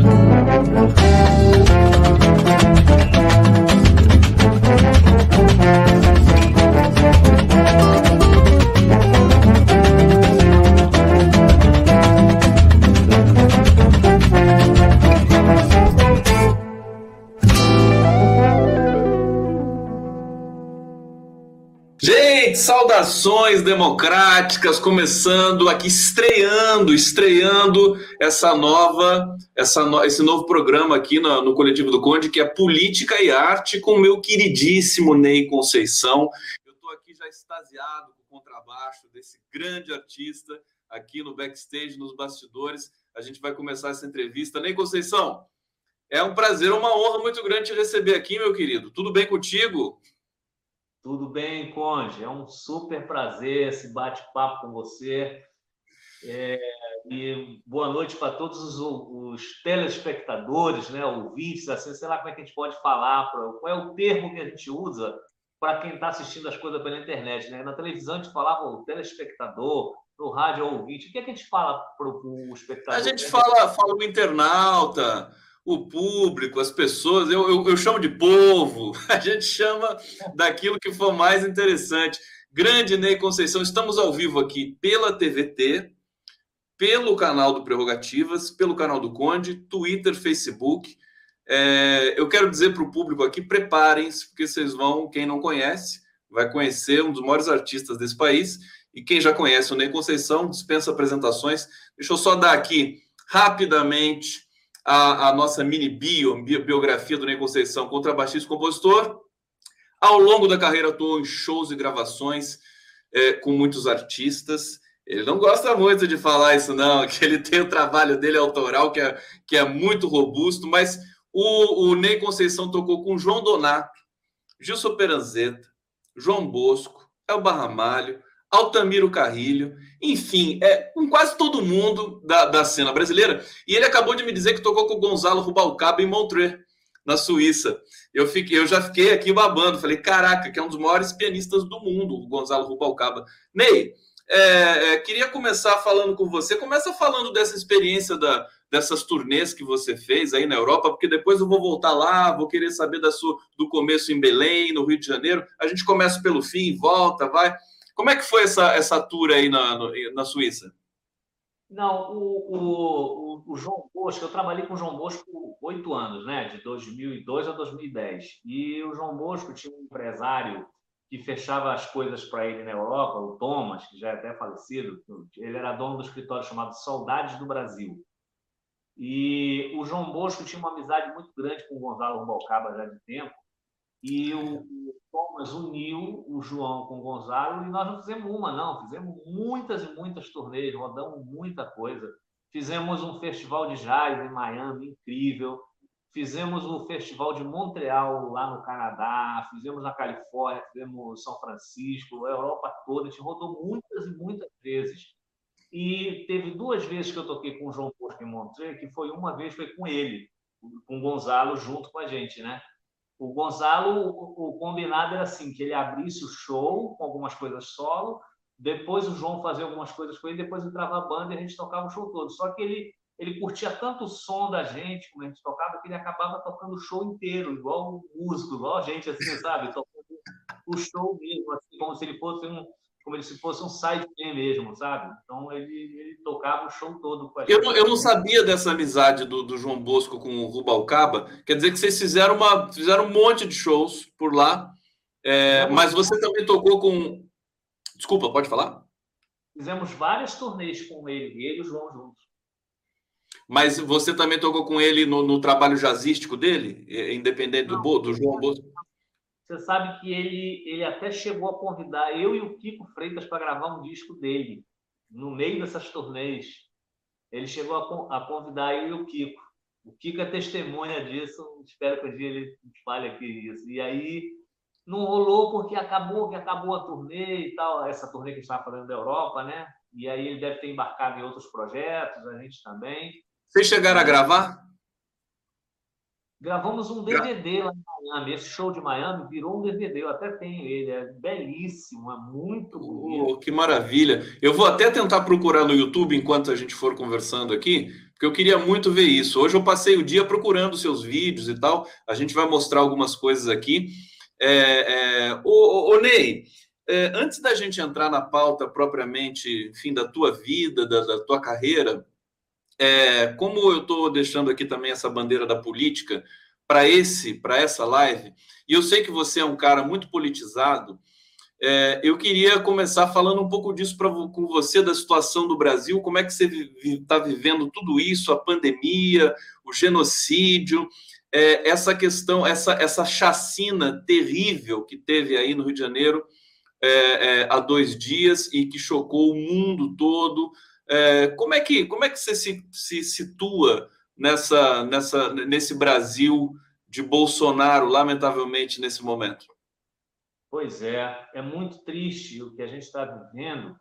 Thank you. Saudações democráticas, começando aqui, estreando, estreando essa nova, essa no, esse novo programa aqui no, no, Coletivo do Conde, que é Política e Arte, com o meu queridíssimo Ney Conceição. Eu estou aqui já extasiado com o contrabaixo desse grande artista aqui no backstage, nos bastidores. A gente vai começar essa entrevista. Ney Conceição, é um prazer, uma honra muito grande te receber aqui, meu querido. Tudo bem contigo? Tudo bem, Conde? É um super prazer esse bate-papo com você. É, e boa noite para todos os, os, telespectadores, né, ouvintes, assim, sei lá como é que a gente pode falar, pra, qual é o termo que a gente usa para quem está assistindo as coisas pela internet. Né? Na televisão a gente falava o telespectador, no rádio ouvinte. O que, é que a gente fala para o espectador? A gente fala, fala o internauta, o público, as pessoas, eu, eu, eu, chamo de povo, a gente chama daquilo que for mais interessante. Grande Ney Conceição, estamos ao vivo aqui pela TVT, pelo canal do Prerrogativas, pelo canal do Conde, Twitter, Facebook. É, eu quero dizer para o público aqui: preparem-se, porque vocês vão, quem não conhece, vai conhecer um dos maiores artistas desse país. E quem já conhece o Ney Conceição, dispensa apresentações. Deixa eu só dar aqui rapidamente a, a nossa mini bio, biografia do Ney Conceição, contrabaixista e compositor. Ao longo da carreira atuou em shows e gravações é, com muitos artistas. Ele não gosta muito de falar isso, não, que ele tem o trabalho dele autoral, que é, que é muito robusto, mas o, o Ney Conceição tocou com João Donato, Gilson Peranzeta, João Bosco, Elba Ramalho, Altamiro Carrilho, enfim, é, com quase todo mundo da, da cena brasileira. E ele acabou de me dizer que tocou com o Gonzalo Rubalcaba em Montreux, na Suíça. Eu, fiquei, eu já fiquei aqui babando, falei, caraca, que é um dos maiores pianistas do mundo, o Gonzalo Rubalcaba. Ney, é, é, queria começar falando com você. Começa falando dessa experiência da, dessas turnês que você fez aí na Europa, porque depois eu vou voltar lá, vou querer saber da sua, do começo em Belém, no Rio de Janeiro. A gente começa pelo fim, volta, vai. Como é que foi essa, essa tour aí na, na Suíça? Não, o, o, o, João Bosco, eu trabalhei com o João Bosco oito anos, né? De 2002 a 2010. E o João Bosco tinha um empresário que fechava as coisas para ele na Europa, o Thomas, que já é até falecido. Ele era dono do escritório chamado Saudades do Brasil. E o João Bosco tinha uma amizade muito grande com o Gonzalo Rubalcaba já de tempo. E o Thomas uniu o João com o Gonzalo e nós não fizemos uma, não. Fizemos muitas e muitas turnês, rodamos muita coisa. Fizemos um festival de jazz em Miami, incrível. Fizemos o festival de Montreal, lá no Canadá. Fizemos na Califórnia, fizemos São Francisco, a Europa toda. A gente rodou muitas e muitas vezes. E teve duas vezes que eu toquei com o João Bosco em Montreal, que foi uma vez foi com ele, com o Gonzalo junto com a gente, né? O Gonzalo, o, o combinado era assim, que ele abrisse o show com algumas coisas solo, depois o João fazia algumas coisas com ele, depois entrava a banda e a gente tocava o show todo. Só que ele ele curtia tanto o som da gente, como a gente tocava, que ele acabava tocando o show inteiro, igual um músico, igual a gente, assim, sabe? Tocando o show mesmo, assim, como se ele fosse um, como se fosse um side mesmo, sabe? Então ele, ele tocava o show todo com a gente. Eu não, eu não sabia dessa amizade do, do João Bosco com o Rubalcaba. Quer dizer que vocês fizeram, uma, fizeram um monte de shows por lá, é, mas você também tocou com. Desculpa, pode falar? Fizemos várias turnês com ele, ele e o João juntos. Mas você também tocou com ele no, no trabalho jazzístico dele, é, independente não, do, do João Bosco? Você sabe que ele, ele até chegou a convidar eu e o Kiko Freitas para gravar um disco dele, no meio dessas turnês. Ele chegou a, a convidar eu e o Kiko. O Kiko é testemunha disso, espero que um dia ele fale aqui isso. E aí não rolou porque acabou que acabou a turnê e tal, essa turnê que a gente estava fazendo da Europa, né? E aí ele deve ter embarcado em outros projetos, a gente também. Vocês chegaram a gravar? Gravamos um DVD lá em Miami. Esse show de Miami virou um DVD. Eu até tenho ele. É belíssimo, é muito bonito. Oh, que maravilha. Eu vou até tentar procurar no YouTube enquanto a gente for conversando aqui, porque eu queria muito ver isso. Hoje eu passei o dia procurando seus vídeos e tal. A gente vai mostrar algumas coisas aqui. É, é, ô, ô, Ney, é, antes da gente entrar na pauta propriamente, enfim, da tua vida, da, da tua carreira, é, como eu estou deixando aqui também essa bandeira da política para esse, para essa live, e eu sei que você é um cara muito politizado, é, eu queria começar falando um pouco disso pra, com você, da situação do Brasil, como é que você está vivendo tudo isso, a pandemia, o genocídio, é, essa questão, essa, essa chacina terrível que teve aí no Rio de Janeiro é, é há dois dias e que chocou o mundo todo. É, como, é que, como é que você se, se situa nessa, nessa, nesse Brasil de Bolsonaro, lamentavelmente, nesse momento? Pois é, é muito triste o que a gente está vivendo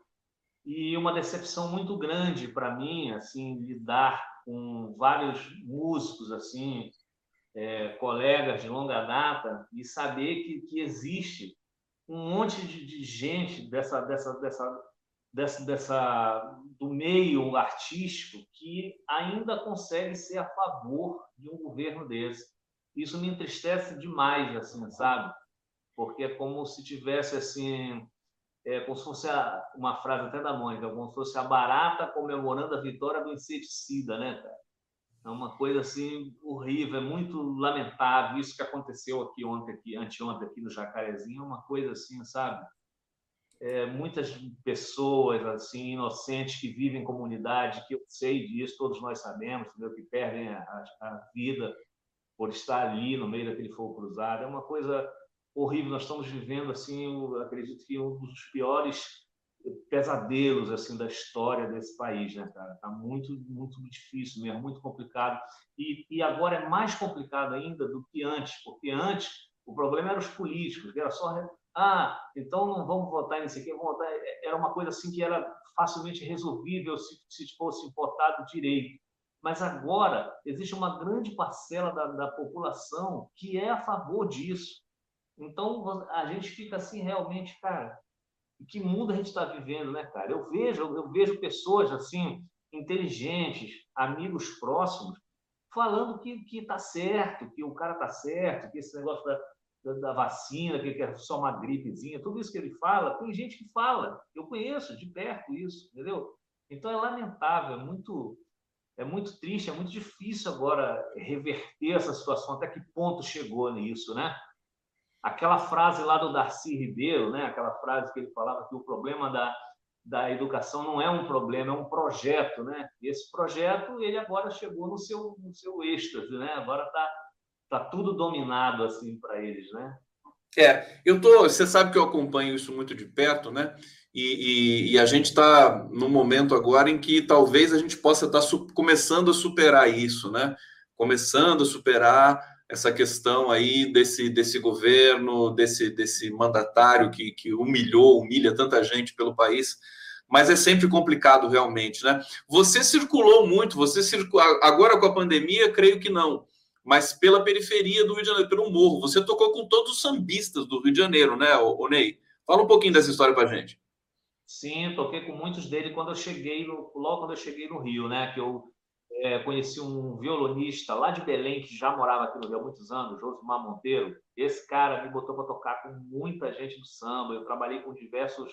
e uma decepção muito grande para mim, assim, lidar com vários músicos, assim, é, colegas de longa data e saber que, que existe um monte de, de gente dessa, dessa, dessa, dessa, dessa, do meio artístico que ainda consegue ser a favor de um governo desse. Isso me entristece demais, assim, sabe? porque é como se tivesse assim, é como se fosse a, uma frase até da Mônica, como se fosse a barata comemorando a vitória do inseticida, né, cara? É uma coisa assim horrível, é muito lamentável isso que aconteceu aqui ontem, aqui, anteontem aqui no Jacarezinho, é uma coisa assim, sabe? É, muitas pessoas assim inocentes que vivem em comunidade, que eu sei disso, todos nós sabemos, entendeu? que perdem a, a vida por estar ali no meio daquele fogo cruzado, é uma coisa horrível. Nós estamos vivendo, assim, eu acredito que um dos piores pesadelos assim da história desse país, né, cara? Tá muito, muito difícil mesmo, muito complicado. E, e agora é mais complicado ainda do que antes, porque antes o problema era os políticos, era só ah, então não vamos votar nisso aqui, vamos votar. Era uma coisa assim que era facilmente resolvível se, se fosse votado direito. Mas agora existe uma grande parcela da, da população que é a favor disso. Então a gente fica assim realmente, cara, que mundo a gente está vivendo, né, cara? Eu vejo, eu vejo pessoas assim inteligentes, amigos próximos, falando que que está certo, que o cara está certo, que esse negócio da, da, vacina, que é só uma gripezinha, tudo isso que ele fala, tem gente que fala. Eu conheço de perto isso, entendeu? Então é lamentável, é muito é muito triste, é muito difícil agora reverter essa situação. Até que ponto chegou nisso, né? aquela frase lá do Darcy Ribeiro, né? aquela frase que ele falava que o problema da, da educação não é um problema, é um projeto. Né? E esse projeto ele agora chegou no seu, no seu êxtase, né? agora está tá tudo dominado assim para eles. Né? É, eu tô. Você sabe que eu acompanho isso muito de perto, né? E, e, e a gente está num momento agora em que talvez a gente possa estar tá começando a superar isso, né? Começando a superar essa questão aí desse, desse governo, desse, desse mandatário que, que humilhou, humilha tanta gente pelo país, mas é sempre complicado realmente, né? Você circulou muito, você circulou, agora com a pandemia, creio que não, mas pela periferia do Rio de Janeiro, pelo morro, você tocou com todos os sambistas do Rio de Janeiro, né, o Ney? Fala um pouquinho dessa história para gente. Sim, toquei com muitos deles quando eu cheguei, no, logo quando eu cheguei no Rio, né, que eu é, conheci um violonista lá de Belém, que já morava aqui no Rio há muitos anos, Josimar Monteiro. Esse cara me botou para tocar com muita gente do samba. Eu trabalhei com diversos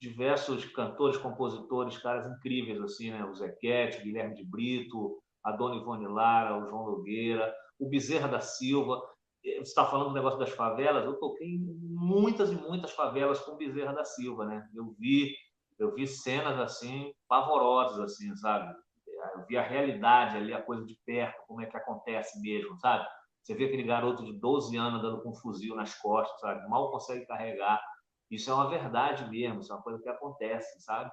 diversos cantores, compositores, caras incríveis, assim, né? O Zequete, o Guilherme de Brito, a Dona Ivone Lara, o João Nogueira, o Bezerra da Silva. Você está falando do negócio das favelas? Eu toquei em muitas e muitas favelas com Bezerra da Silva, né? Eu vi, eu vi cenas assim pavorosas, assim, sabe? eu vi a realidade ali, a coisa de perto, como é que acontece mesmo, sabe? Você vê aquele garoto de 12 anos andando com um fuzil nas costas, sabe? Mal consegue carregar. Isso é uma verdade mesmo, isso é uma coisa que acontece, sabe?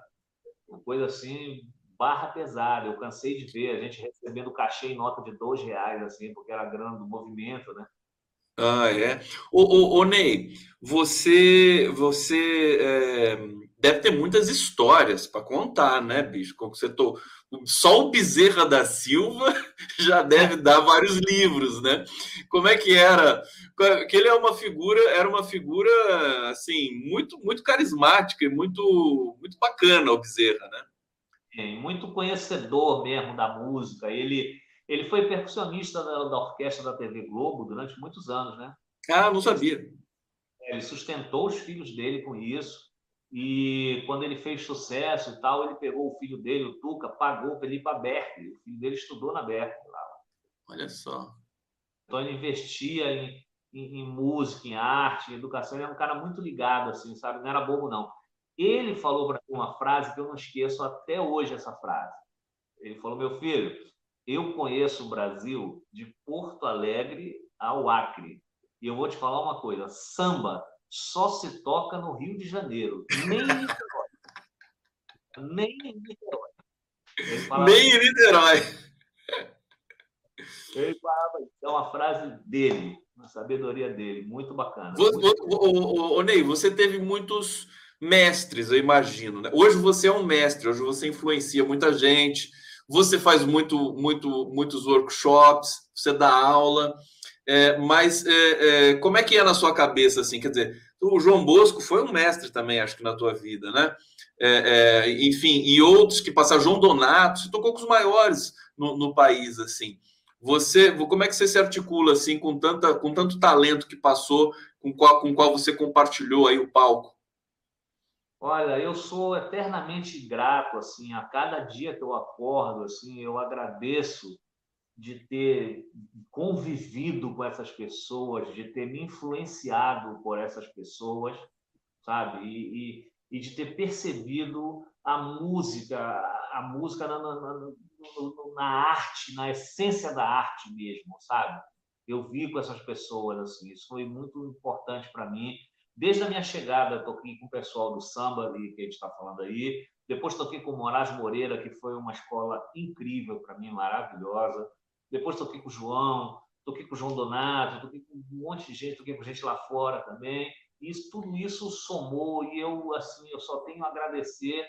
Uma coisa assim, barra pesada. Eu cansei de ver a gente recebendo cachê em nota de dois reais, assim, porque era grana do movimento, né? Ah, é. Ô, ô Ney, você, você é, deve ter muitas histórias para contar, né, bicho? Como você tô, só o Bezerra da Silva já deve dar vários livros, né? Como é que era? Que ele é uma figura, era uma figura assim muito muito carismática e muito muito bacana o Bezerra, né? Muito conhecedor mesmo da música. Ele, ele foi percussionista da, da orquestra da TV Globo durante muitos anos, né? Ah, não sabia. Ele sustentou os filhos dele com isso. E quando ele fez sucesso e tal, ele pegou o filho dele, o Tuca, pagou para ele ir para Berkeley. O filho dele estudou na Berkeley lá. Olha só. Então ele investia em, em, em, música, em arte, em educação. Ele é um cara muito ligado, assim, sabe? Não era bobo, não. Ele falou para uma frase que eu não esqueço até hoje essa frase. Ele falou: meu filho, eu conheço o Brasil de Porto Alegre ao Acre. E eu vou te falar uma coisa: samba só se toca no Rio de Janeiro, nem em Niterói. nem em Niterói. Nem em Niterói. Ele falava, é uma frase dele, uma sabedoria dele, muito bacana. O, Ney, você teve muitos mestres, eu imagino. Né? Hoje você é um mestre, hoje você influencia muita gente, você faz muito, muito, muitos workshops, você dá aula. É, mas é, é, como é que é na sua cabeça, assim? Quer dizer, o João Bosco foi um mestre também, acho que na tua vida, né? É, é, enfim, e outros que passaram, João Donato, você tocou com os maiores no, no, país, assim. Você, como é que você se articula assim com tanta, com tanto talento que passou, com qual, com qual você compartilhou aí o palco? Olha, eu sou eternamente grato assim a cada dia que eu acordo, assim, eu agradeço de ter convivido com essas pessoas, de ter me influenciado por essas pessoas, sabe? E, e, e de ter percebido a música, a música na, na, na, na, arte, na essência da arte mesmo, sabe? Eu vi com essas pessoas assim, isso foi muito importante para mim. Desde a minha chegada, toquei com o pessoal do samba ali, que a gente está falando aí. Depois toquei com o Moraes Moreira, que foi uma escola incrível para mim, maravilhosa. Depois toquei com o João, toquei com o João Donato, toquei com um monte de gente, toquei com gente lá fora também. E isso, tudo isso somou e eu assim eu só tenho a agradecer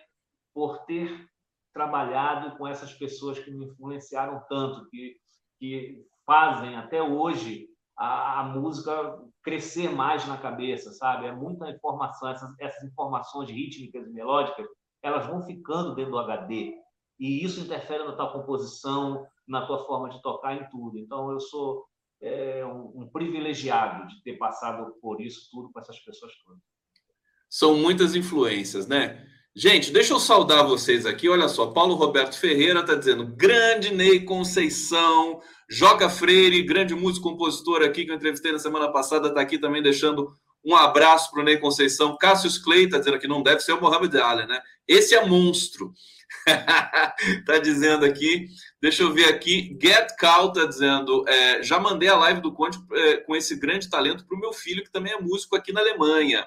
por ter trabalhado com essas pessoas que me influenciaram tanto, que, que fazem até hoje a, a música crescer mais na cabeça, sabe? É muita informação, essas, essas informações rítmicas e melódicas, elas vão ficando dentro do HD. E isso interfere na tua composição, na tua forma de tocar, em tudo. Então, eu sou é, um, um, privilegiado de ter passado por isso tudo com essas pessoas todas. São muitas influências, né? Gente, deixa eu saudar vocês aqui. Olha só, Paulo Roberto Ferreira está dizendo: grande Ney Conceição, Joca Freire, grande músico compositor aqui que eu entrevistei na semana passada, está aqui também deixando um abraço para o Ney Conceição. Cássio Clay está dizendo que não deve ser o Mohamed Ali, né? Esse é monstro. tá dizendo aqui. Deixa eu ver aqui. Get Cal tá dizendo: é, já mandei a live do Conte é, com esse grande talento para o meu filho, que também é músico aqui na Alemanha.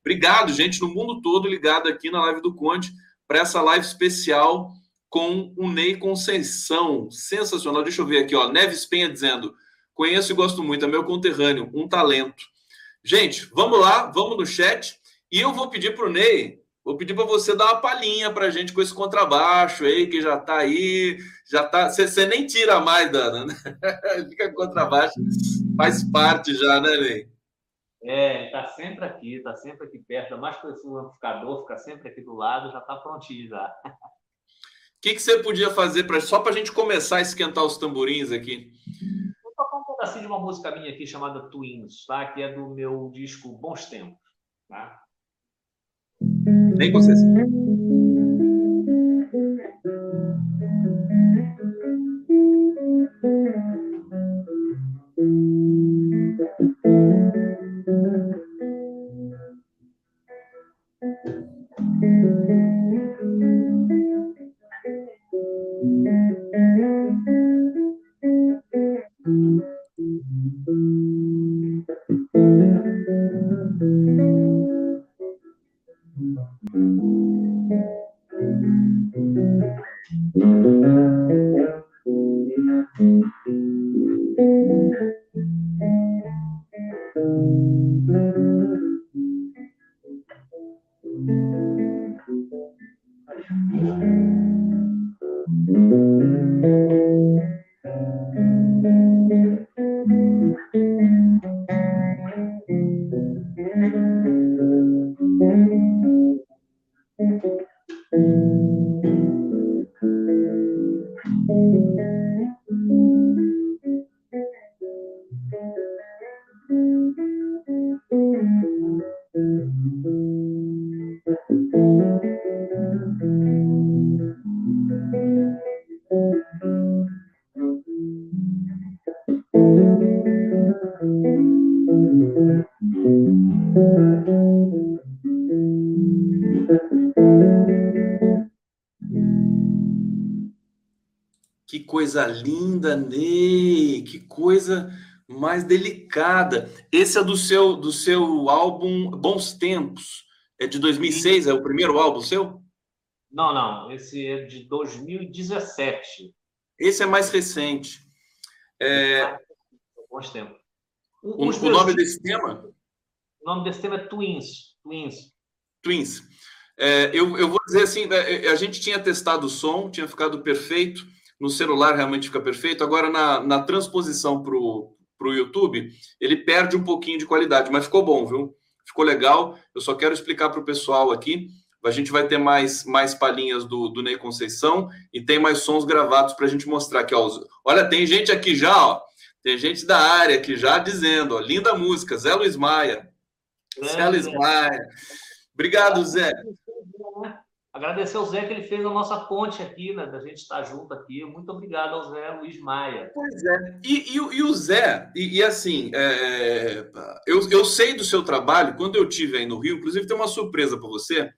Obrigado, gente, no mundo todo ligado aqui na live do Conte para essa live especial com o Ney Conceição. Sensacional. Deixa eu ver aqui, ó. Neves Penha dizendo: conheço e gosto muito, é meu conterrâneo, um talento. Gente, vamos lá, vamos no chat. E eu vou pedir para o Ney Vou pedir para você dar uma palhinha para a gente com esse contrabaixo aí, que já está aí, já tá. Você nem tira mais, Dana, né? Fica contrabaixo, faz parte já, né, Ney? É, está sempre aqui, está sempre aqui perto, mais que o amplificador, fica sempre aqui do lado, já está prontinho já. O que, que você podia fazer pra, só para a gente começar a esquentar os tamborins aqui? Vou tocar um pedacinho de uma música minha aqui chamada Twins, tá? que é do meu disco Bons Tempos. Tá? Nem vocês. Coisa linda, Ney! Que coisa mais delicada. Esse é do seu do seu álbum Bons Tempos. É de 2006, é o primeiro álbum seu? Não, não. Esse é de 2017. Esse é mais recente. É... Bons tempos. O, o nome desse tema? O nome desse tema é Twins. Twins. Twins. É, eu, eu vou dizer assim, né, a gente tinha testado o som, tinha ficado perfeito. No celular realmente fica perfeito. Agora, na, na transposição para o YouTube, ele perde um pouquinho de qualidade, mas ficou bom, viu? Ficou legal. Eu só quero explicar para o pessoal aqui. A gente vai ter mais, mais palhinhas do, do Ney Conceição e tem mais sons gravados para a gente mostrar aqui. Ó. Olha, tem gente aqui já, ó. Tem gente da área aqui já dizendo, ó, linda música, Zé Luiz Maia. É, Zé Luiz Maia. Obrigado, Zé. Agradecer ao Zé que ele fez a nossa ponte aqui, né? Da gente estar junto aqui. Muito obrigado ao Zé Luiz Maia. Pois é. E, e, e o Zé, e, e assim, é, eu, eu sei do seu trabalho. Quando eu tive aí no Rio, inclusive tem uma surpresa para você,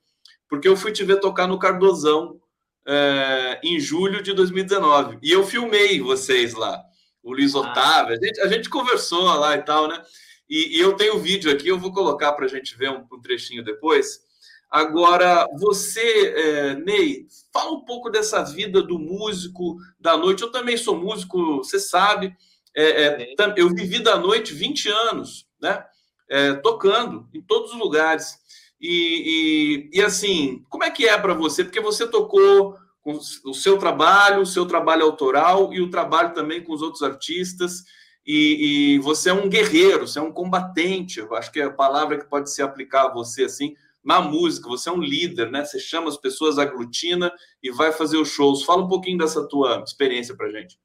porque eu fui te ver tocar no Cardozão é, em julho de 2019. E eu filmei vocês lá, o Luiz ah. Otávio. A gente, a gente conversou lá e tal, né? E, e eu tenho o vídeo aqui, eu vou colocar para a gente ver um, um trechinho depois. Agora, você, é, Ney, fala um pouco dessa vida do músico da noite. Eu também sou músico, você sabe. É, é, eu vivi da noite 20 anos, né? É, tocando em todos os lugares. E, e, e assim, como é que é para você? Porque você tocou com o seu trabalho, o seu trabalho autoral e o trabalho também com os outros artistas. E, e você é um guerreiro, você é um combatente. Eu acho que é a palavra que pode se aplicar a você assim na música, você é um líder, né? Você chama as pessoas, aglutina e vai fazer os shows. Fala um pouquinho dessa tua experiência para gente.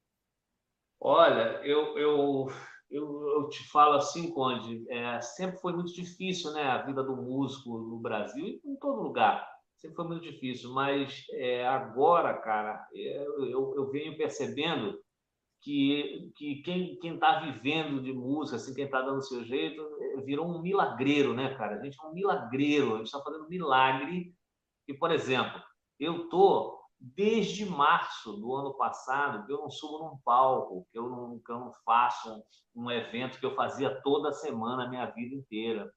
Olha, eu, eu, eu, eu, te falo assim, Conde, é, sempre foi muito difícil, né? A vida do músico no Brasil e em todo lugar. Sempre foi muito difícil, mas é, agora, cara, eu, eu, eu venho percebendo que, que quem está vivendo de música, assim, quem está dando seu jeito, eh, virou um milagreiro, né, cara? A gente é um milagreiro, a gente está fazendo milagre. E, por exemplo, eu tô desde março do ano passado que eu não subo num palco, que eu não, que eu não faço um, um evento que eu fazia toda semana a minha vida inteira,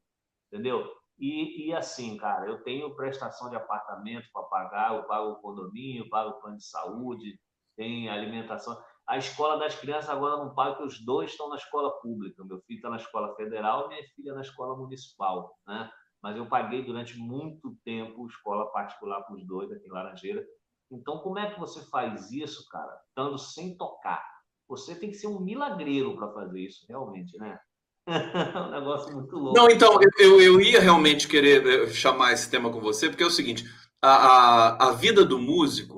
entendeu? E, e, assim, cara, eu tenho prestação de apartamento para pagar, eu pago o condomínio, eu pago o plano de saúde, tem alimentação. A escola das crianças agora não paga, porque os dois estão na escola pública. Meu filho está na escola federal minha filha na escola municipal, né? Mas eu paguei durante muito tempo escola particular para os dois aqui em Laranjeira. Então, como é que você faz isso, cara, estando sem tocar? Você tem que ser um milagreiro para fazer isso, realmente, né? um negócio muito louco. Não, então, eu, eu ia realmente querer eh, chamar esse tema com você, porque é o seguinte: a, a, a vida do músico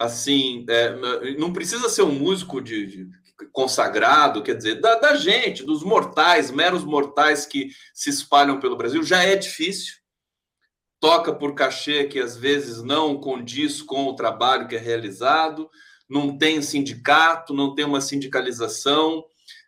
assim, é, não precisa ser um músico de, de consagrado, quer dizer, da, da, gente, dos mortais, meros mortais que se espalham pelo Brasil, já é difícil. Toca por cachê que às vezes não condiz com o trabalho que é realizado, não tem sindicato, não tem uma sindicalização,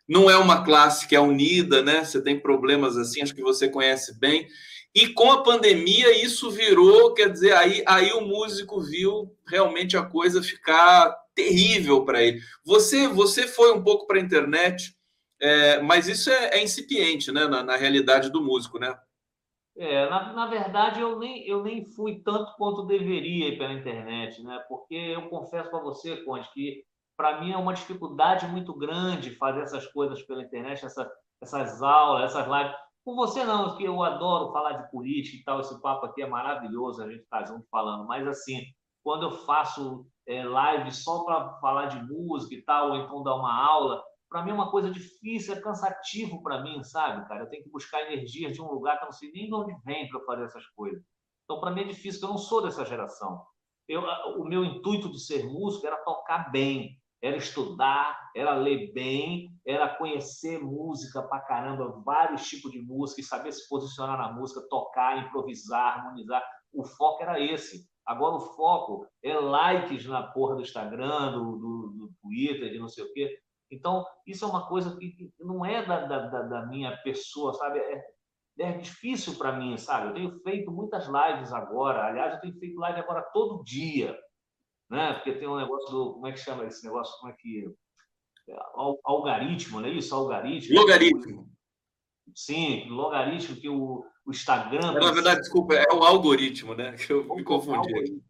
não é uma classe que é unida, né? Você tem problemas assim, acho que você conhece bem. E com a pandemia, isso virou, quer dizer, aí, aí o músico viu realmente a coisa ficar terrível para ele. Você, você foi um pouco para a internet, é, mas isso é, é incipiente, né, na, na, realidade do músico, né? É, na, na verdade, eu nem, eu nem fui tanto quanto deveria pela internet, né? Porque eu confesso para você, Conde, que para mim é uma dificuldade muito grande fazer essas coisas pela internet, essa, essas aulas, essas lives. Com você não, que eu adoro falar de política e tal, esse papo aqui é maravilhoso, a gente está junto falando, mas assim, quando eu faço é, live só para falar de música e tal, ou então dar uma aula, para mim é uma coisa difícil, é cansativo para mim, sabe, cara? Eu tenho que buscar energia de um lugar que eu não sei nem de onde vem para fazer essas coisas. Então, para mim é difícil, porque eu não sou dessa geração. Eu, o meu intuito de ser músico era tocar bem, era estudar, era ler bem, era conhecer música pra caramba, vários tipos de música, e saber se posicionar na música, tocar, improvisar, harmonizar. O foco era esse. Agora o foco é likes na porra do Instagram, do, do, do Twitter, de não sei o quê. Então, isso é uma coisa que não é da, da, da minha pessoa, sabe? É, é difícil para mim, sabe? Eu tenho feito muitas lives agora. Aliás, eu tenho feito live agora todo dia né? Porque tem um negócio do. Como é que chama esse negócio? Como é que. É, algaritmo, não é isso? Algaritmo. Logaritmo. Sim, logaritmo que o, o Instagram. Na verdade, desculpa, é o algoritmo, né? Que eu me confundi.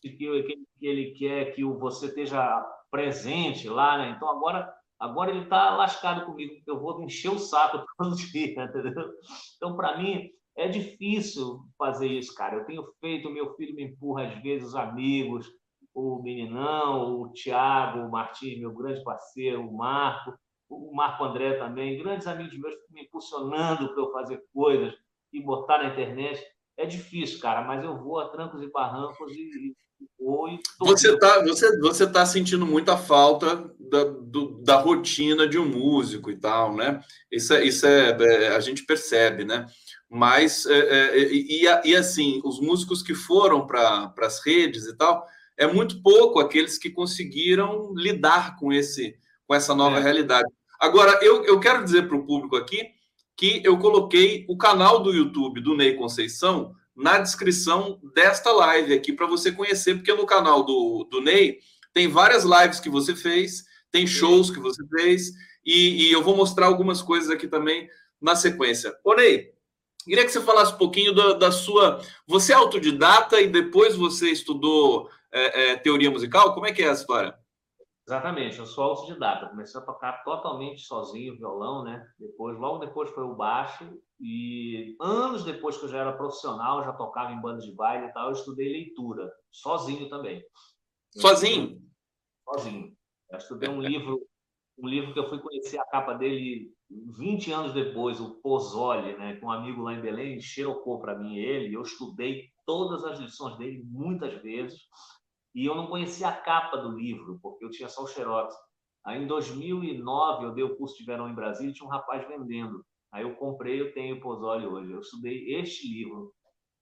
Que, que, que ele quer que você esteja presente lá, né? Então agora, agora ele está lascado comigo, porque eu vou encher o saco todo dia, entendeu? Então, para mim, é difícil fazer isso, cara. Eu tenho feito, meu filho me empurra às vezes, os amigos, o Meninão, o Tiago, o Martins, meu grande parceiro, o Marco, o Marco André também, grandes amigos meus me impulsionando para eu fazer coisas e botar na internet. É difícil, cara, mas eu vou a trancos e barrancos e, e vou. E você está você, você tá sentindo muita falta da, do, da rotina de um músico e tal, né? Isso, é, isso é, é a gente percebe, né? Mas, é, é, e, e, assim, os músicos que foram para as redes e tal, é muito pouco aqueles que conseguiram lidar com esse com essa nova é. realidade. Agora, eu, eu quero dizer para o público aqui que eu coloquei o canal do YouTube do Ney Conceição na descrição desta live aqui para você conhecer, porque no canal do, do Ney tem várias lives que você fez, tem shows que você fez, e, e eu vou mostrar algumas coisas aqui também na sequência. Ô Ney, queria que você falasse um pouquinho da, da sua. Você é autodidata e depois você estudou é, é, teoria musical? Como é que é a história? Exatamente, eu sou autodidata. Comecei a tocar totalmente sozinho violão, né? Depois, logo depois foi o baixo e anos depois que eu já era profissional, já tocava em bandas de baile e tal, eu estudei leitura, sozinho também. Sozinho? Sozinho. Eu estudei um livro, um livro que eu fui conhecer a capa dele 20 anos depois, o Pozzoli, né? Que um amigo lá em Belém xerocou para mim ele, eu estudei todas as lições dele muitas vezes e eu não conhecia a capa do livro, porque eu tinha só o xerox. Aí, em 2009, eu dei o curso de verão em Brasília e tinha um rapaz vendendo. Aí eu comprei, eu tenho Pozzoli hoje. Eu estudei este livro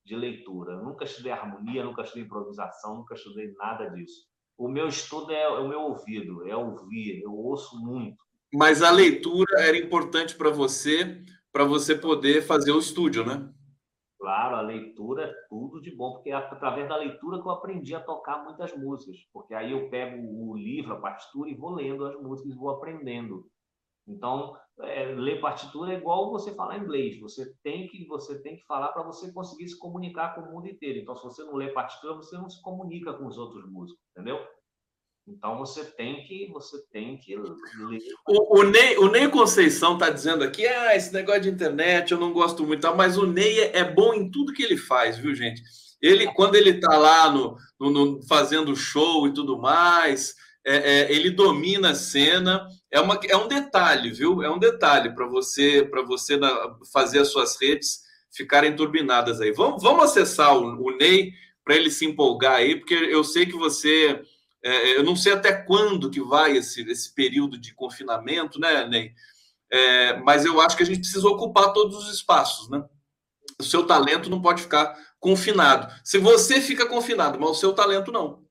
de leitura. Nunca estudei harmonia, nunca estudei improvisação, nunca estudei nada disso. O meu estudo é, é o meu ouvido, é ouvir, eu ouço muito. Mas a leitura era importante para você, para você poder fazer o estúdio, né? Claro, a leitura é tudo de bom, porque é através da leitura que eu aprendi a tocar muitas músicas, porque aí eu pego o livro, a partitura e vou lendo as músicas vou aprendendo. Então, é, ler partitura é igual você falar inglês. Você tem que você tem que falar para você conseguir se comunicar com o mundo inteiro. Então, se você não lê partitura, você não se comunica com os outros músicos, entendeu? Então você tem que você tem que. O, o, Ney, o Ney Conceição está dizendo aqui, ah, esse negócio de internet eu não gosto muito, mas o Ney é, é bom em tudo que ele faz, viu, gente? Ele, quando ele está lá no, no, no, fazendo show e tudo mais, é, é, ele domina a cena. É, uma, é um detalhe, viu? É um detalhe para você para você na, fazer as suas redes ficarem turbinadas aí. Vamos, vamos acessar o, o Ney para ele se empolgar aí, porque eu sei que você é, eu não sei até quando que vai esse, esse período de confinamento, né, Ney? É, mas eu acho que a gente precisa ocupar todos os espaços, né? O seu talento não pode ficar confinado. Se você fica confinado, mas o seu talento não.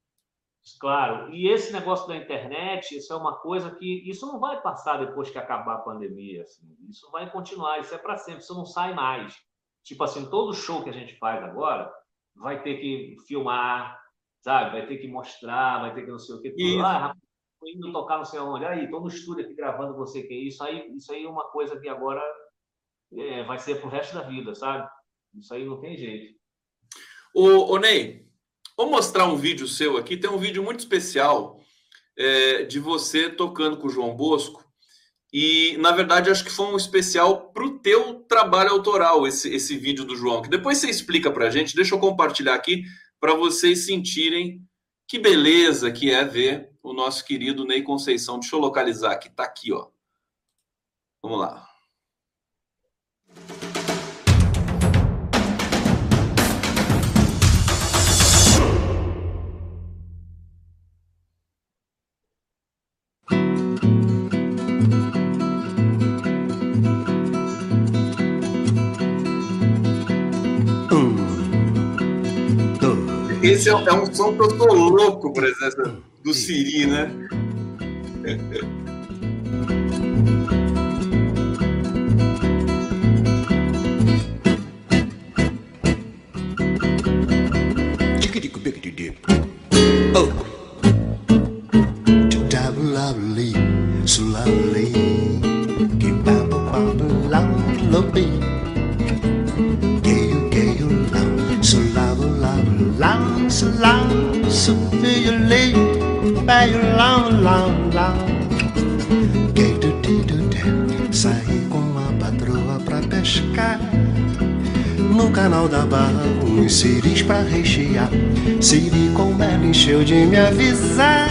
Claro, e esse negócio da internet, isso é uma coisa que isso não vai passar depois que acabar a pandemia. Assim. Isso vai continuar, isso é para sempre, isso não sai mais. Tipo assim, todo show que a gente faz agora vai ter que filmar, sabe? Vai ter que mostrar, vai ter que não sei o que. Tudo. Ah, rapaz, tô indo tocar não sei onde. Aí, tô no estúdio aqui gravando você que é isso. Aí, isso aí é uma coisa que agora é, vai ser pro resto da vida, sabe? Isso aí não tem jeito. Ô, ô Ney, vou mostrar um vídeo seu aqui. Tem um vídeo muito especial é, de você tocando com o João Bosco. E, na verdade, acho que foi um especial para o teu trabalho autoral, esse, esse vídeo do João, que depois você explica para a gente. Deixa eu compartilhar aqui para vocês sentirem que beleza que é ver o nosso querido Ney Conceição. Deixa eu localizar aqui, tá aqui, ó. Vamos lá. Esse é, é, um som que eu tô louco por exemplo, do Siri, né? Oh. lovely, so lovely. Keep on the lovely. Lam, gay do do do do, saí com a patroa pra pescar. No canal da barra, uns siris pra rechear. Siri com ela encheu de me avisar.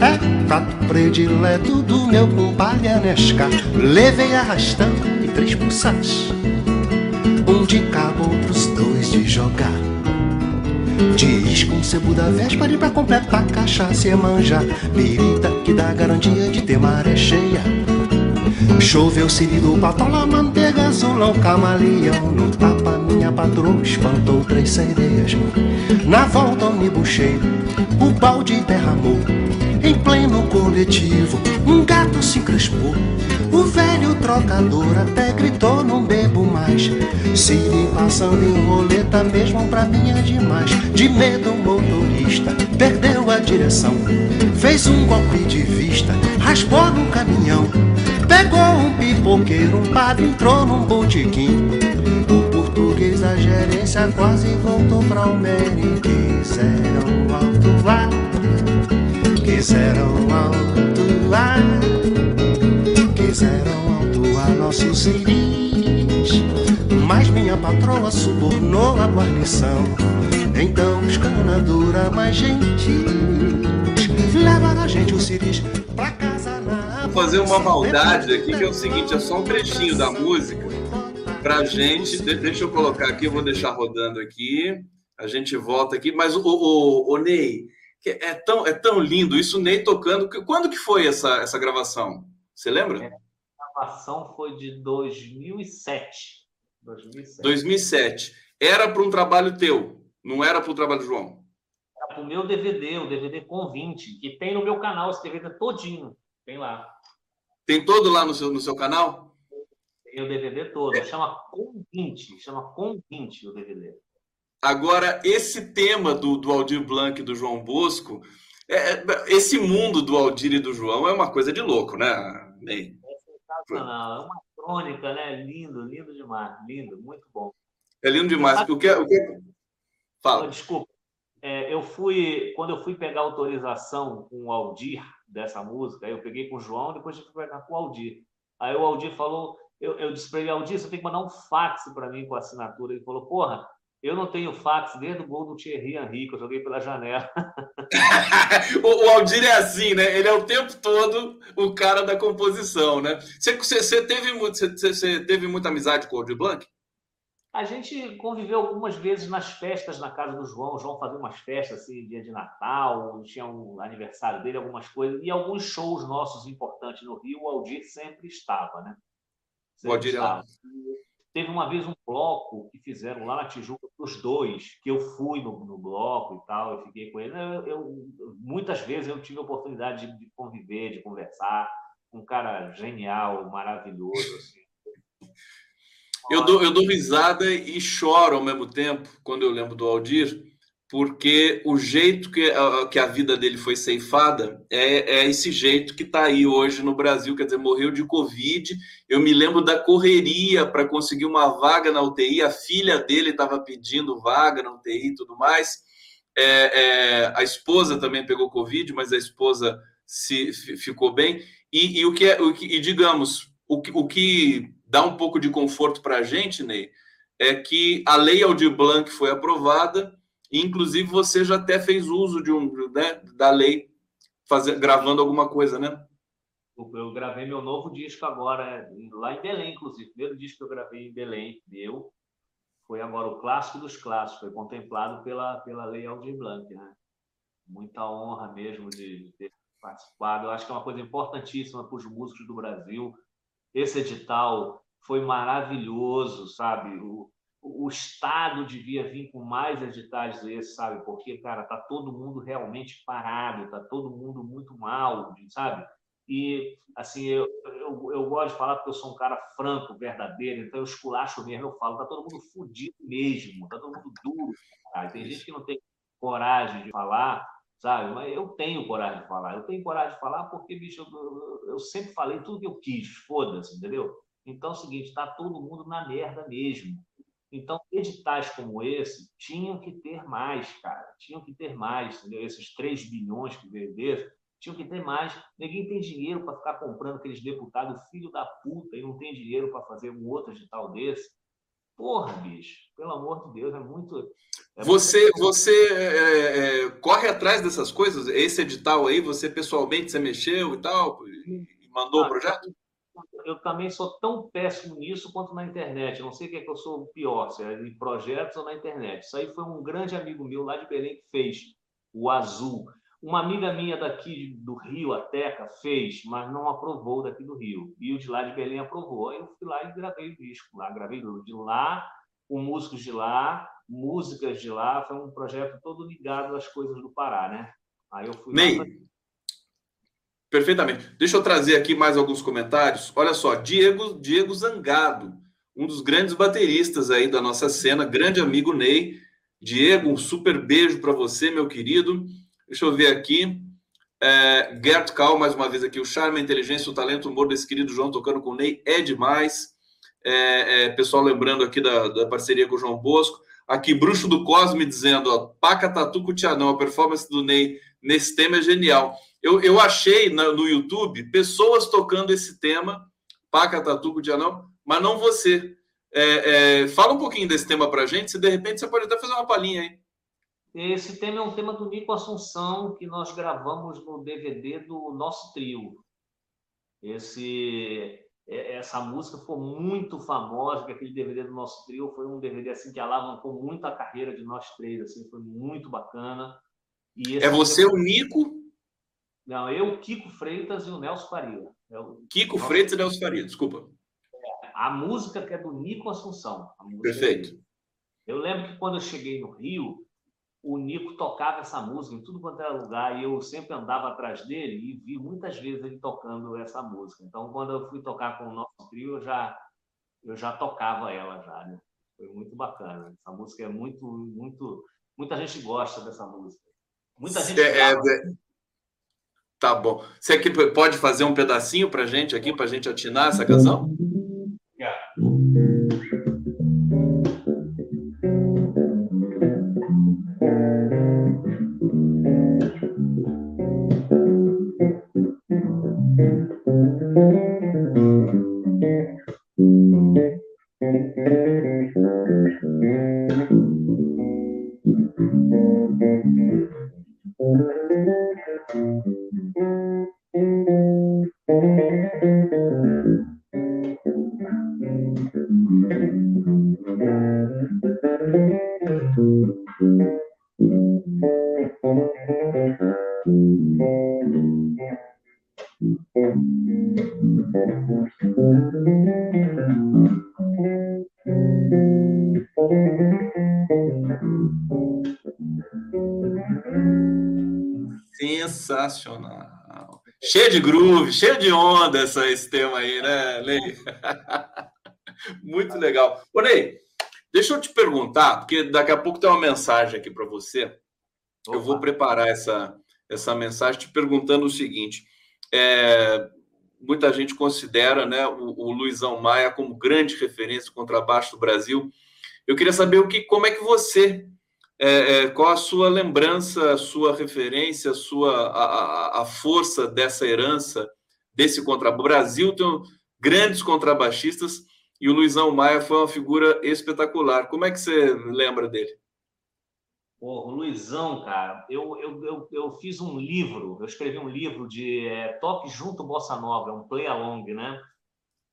É prato predileto do meu compadre Anesca. Levei arrastando e três pulsas. Um de cabo, outros dois de jogar. Diz com sebo da véspera pra completar cachaça e manja. Birita que dá garantia de ter maré cheia. Choveu do patola, manteiga, azulão, camaleão No tapa minha patroa espantou três sereias Na volta ônibus cheio, o balde derramou Em pleno coletivo, um gato se encrespou O velho trocador até gritou, não bebo mais. Siri passando em roleta, mesmo pra mim é demais. De medo o motorista perdeu a direção. Fez um golpe de vista, raspou no caminhão. Pegou um pipoqueiro, um padre entrou num botiquim. O português da gerência quase voltou pra o Meri. Quiseram altuar, quiseram altuar, quiseram altuar nossos ciris. Mas minha patroa subornou a guarnição. Então os dura mais gentis levaram a gente o ciris pra cá fazer uma maldade aqui, que é o seguinte: é só um trechinho da música pra gente. Deixa eu colocar aqui, eu vou deixar rodando aqui. A gente volta aqui. Mas o, o, o Ney, é tão, é tão lindo isso, Ney tocando. Quando que foi essa, essa gravação? Você lembra? É, a gravação foi de 2007. 2007. 2007. Era para um trabalho teu, não era para o trabalho do João? Era para o meu DVD, o DVD com 20, que tem no meu canal esse DVD todinho. Tem lá. Tem todo lá no seu, no seu canal? Tem o DVD todo. É. Chama Com 20. Chama Com 20 o DVD. Agora, esse tema do, do Aldir Blanc e do João Bosco, é, é, esse mundo do Aldir e do João é uma coisa de louco, né, Ney? É sensacional. É uma crônica, né? Lindo, lindo demais. Lindo, muito bom. É lindo demais. O que, o que... Fala. Desculpa. É, eu fui, quando eu fui pegar autorização com o Aldir, dessa música. Eu peguei com o João, depois tive que pegar com o Aldir. Aí o Aldir falou, eu, eu disse para ele, Aldir, você tem que mandar um fax para mim com a assinatura. Ele falou, porra, eu não tenho fax desde o gol do Thierry Henry, que eu joguei pela janela. o, o, Aldir é assim, né? Ele é o tempo todo o cara da composição, né? Você, você, você teve, você, você teve muita amizade com o Aldir Blanc? A gente conviveu algumas vezes nas festas na casa do João. O João fazia umas festas, assim, dia de Natal, tinha um aniversário dele, algumas coisas. E alguns shows nossos importantes no Rio, o Aldir sempre estava, né? Sempre o Aldir é estava. Teve uma vez um bloco que fizeram lá na Tijuca, os dois, que eu fui no, no bloco e tal, eu fiquei com ele. Eu, eu, muitas vezes eu tive a oportunidade de, de conviver, de conversar. Um cara genial, maravilhoso, assim. Eu dou, eu dou risada e choro ao mesmo tempo quando eu lembro do Aldir, porque o jeito que a, que a vida dele foi ceifada é, é esse jeito que está aí hoje no Brasil, quer dizer, morreu de Covid. Eu me lembro da correria para conseguir uma vaga na UTI, a filha dele estava pedindo vaga na UTI e tudo mais. É, é, a esposa também pegou Covid, mas a esposa se ficou bem. E, e o que é, o que, e digamos, o, o que dá um pouco de conforto para a gente, Ney, é que a lei Aldir Blanc foi aprovada, inclusive você já até fez uso de um, né, da lei, fazer, gravando alguma coisa, né? Eu gravei meu novo disco agora, lá em Belém, inclusive. O primeiro disco que eu gravei em Belém, meu, foi agora o clássico dos clássicos, foi contemplado pela, pela Lei Aldir Blanc, né? Muita honra mesmo de, de ter participado. Eu acho que é uma coisa importantíssima para os músicos do Brasil, esse edital foi maravilhoso, sabe? O, o Estado devia vir com mais editais desses, sabe? Porque, cara, tá todo mundo realmente parado, tá todo mundo muito mal, sabe? E, assim, eu, eu, eu gosto de falar porque eu sou um cara franco, verdadeiro, então eu esculacho mesmo, eu falo, tá todo mundo fudido mesmo, tá todo mundo duro. Cara. Tem gente que não tem coragem de falar, sabe? Mas eu tenho coragem de falar. Eu tenho coragem de falar porque, bicho, eu, eu sempre falei tudo que eu quis, foda-se, entendeu? Então é o seguinte, está todo mundo na merda mesmo. Então, editais como esse tinham que ter mais, cara. Tinham que ter mais, entendeu? Esses 3 bilhões que venderam, tinham que ter mais. Ninguém tem dinheiro para ficar comprando aqueles deputados filho da puta e não tem dinheiro para fazer um outro edital desse. Porra, bicho, pelo amor de Deus, é muito. É você muito... você é, é, corre atrás dessas coisas? Esse edital aí, você pessoalmente você mexeu e tal, e mandou ah, o projeto? Eu também sou tão péssimo nisso quanto na internet. Eu não sei o que é que eu sou pior, se é em projetos ou na internet. Isso aí foi um grande amigo meu lá de Belém que fez, o Azul. Uma amiga minha daqui do Rio, a Teca, fez, mas não aprovou daqui do Rio. E o de lá de Belém aprovou. Aí eu fui lá e gravei o disco lá. Gravei de lá, com músicos de lá, músicas de lá. Foi um projeto todo ligado às coisas do Pará, né? Aí eu fui Ney, lá Perfeitamente. Deixa eu trazer aqui mais alguns comentários. Olha só, Diego, Diego Zangado, um dos grandes bateristas aí da nossa cena, grande amigo Ney. Diego, um super beijo para você, meu querido. Deixa eu ver aqui. É, Gert Cal, mais uma vez aqui. O charme, a inteligência, o talento, o humor desse querido João tocando com o Ney é demais. É, é, pessoal lembrando aqui da, da, parceria com o João Bosco. Aqui, Bruxo do Cosme dizendo, ó, Paca Tatu Cutianão, a performance do Ney nesse tema é genial. Eu, eu achei na, no YouTube pessoas tocando esse tema, Paca Tatu Cutianão, mas não você. É, é, fala um pouquinho desse tema pra gente, se de repente você pode até fazer uma palhinha aí. Esse tema é um tema do Nico Assunção que nós gravamos no DVD do nosso trio. Esse, é, essa música foi muito famosa, que aquele DVD do nosso trio foi um DVD assim que alavancou muito a carreira de nós três, assim, foi muito bacana. é você, o Nico? Não, eu, o Kiko Freitas e o Nelson Faria. É o... Kiko Freitas e Nelson Faria, desculpa. É, a música que é do Nico Assunção. Perfeito. Eu lembro que quando eu cheguei no Rio, o Nico tocava essa música em tudo quanto era lugar e eu sempre andava atrás dele e vi muitas vezes ele tocando essa música. Então, quando eu fui tocar com o nosso trio, eu já, eu já tocava ela já, né? Foi muito bacana. Essa música é muito, muito... Muita gente gosta dessa música. Muita gente é, é, Tá bom. Você aqui pode fazer um pedacinho para gente aqui, para gente atinar essa canção? Yeah. Essa, esse tema aí, né, Ney? Muito legal. Ô, Ney, deixa eu te perguntar, porque daqui a pouco tem uma mensagem aqui para você. Eu vou preparar essa, essa mensagem te perguntando o seguinte: é, muita gente considera né, o, o, Luizão Maia como grande referência contrabaixo do Brasil. Eu queria saber o que, como é que você é, é, qual a sua lembrança, a sua referência, a sua a, a força dessa herança desse contrabaixo? Brasil tem grandes contrabaixistas e o Luizão Maia foi uma figura espetacular. Como é que você lembra dele? o Luizão, cara, eu, eu, eu, eu, fiz um livro, eu escrevi um livro de é, Toque Junto Bossa Nova, um play along, né?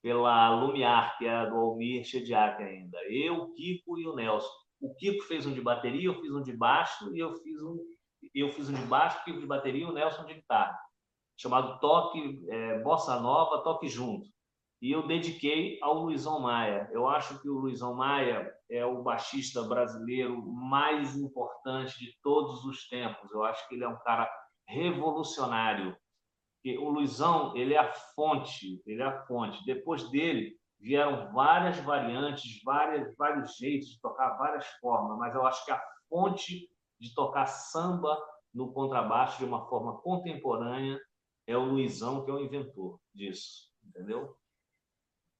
Pela Lumiar, que é do Almir Chediak ainda. Eu, o Kiko e o Nelson. O Kiko fez um de bateria, eu fiz um de baixo e eu fiz um, eu fiz um de baixo, o Kiko de bateria e o Nelson de guitarra. Chamado Toque é, Bossa Nova, Toque Junto. E eu dediquei ao Luizão Maia. Eu acho que o Luizão Maia é o baixista brasileiro mais importante de todos os tempos. Eu acho que ele é um cara revolucionário. O Luizão, ele é a fonte, ele é a fonte. Depois dele, vieram várias variantes, várias, vários jeitos de tocar, várias formas, mas eu acho que a fonte de tocar samba no contrabaixo de uma forma contemporânea é o Luizão, que é o inventor disso, entendeu?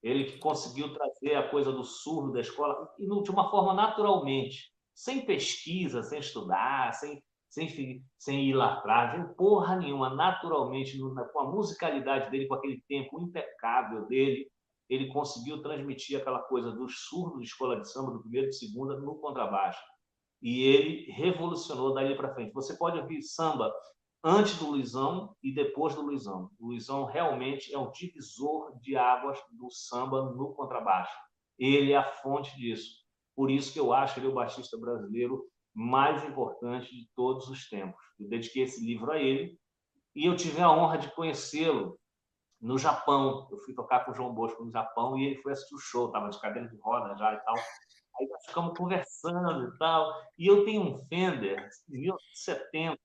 Ele que conseguiu trazer a coisa do surdo da escola e de uma forma naturalmente, sem pesquisa, sem estudar, sem, sem, sem ir lá atrás, sem porra nenhuma, naturalmente, com a musicalidade dele, com aquele tempo impecável dele, ele conseguiu transmitir aquela coisa dos surdos de escola de samba, do primeiro e do segundo, no contrabaixo. E ele revolucionou daí para frente. Você pode ouvir samba antes do Luizão e depois do Luizão. O Luizão realmente é o divisor de águas do samba no contrabaixo. Ele é a fonte disso. Por isso que eu acho ele o baixista brasileiro mais importante de todos os tempos. Eu dediquei esse livro a ele e eu tive a honra de conhecê-lo no Japão. Eu fui tocar com o João Bosco no Japão e ele foi assistir o show, estava de cadeira de roda já e tal. Aí nós ficamos conversando e tal. E eu tenho um Fender de 1970,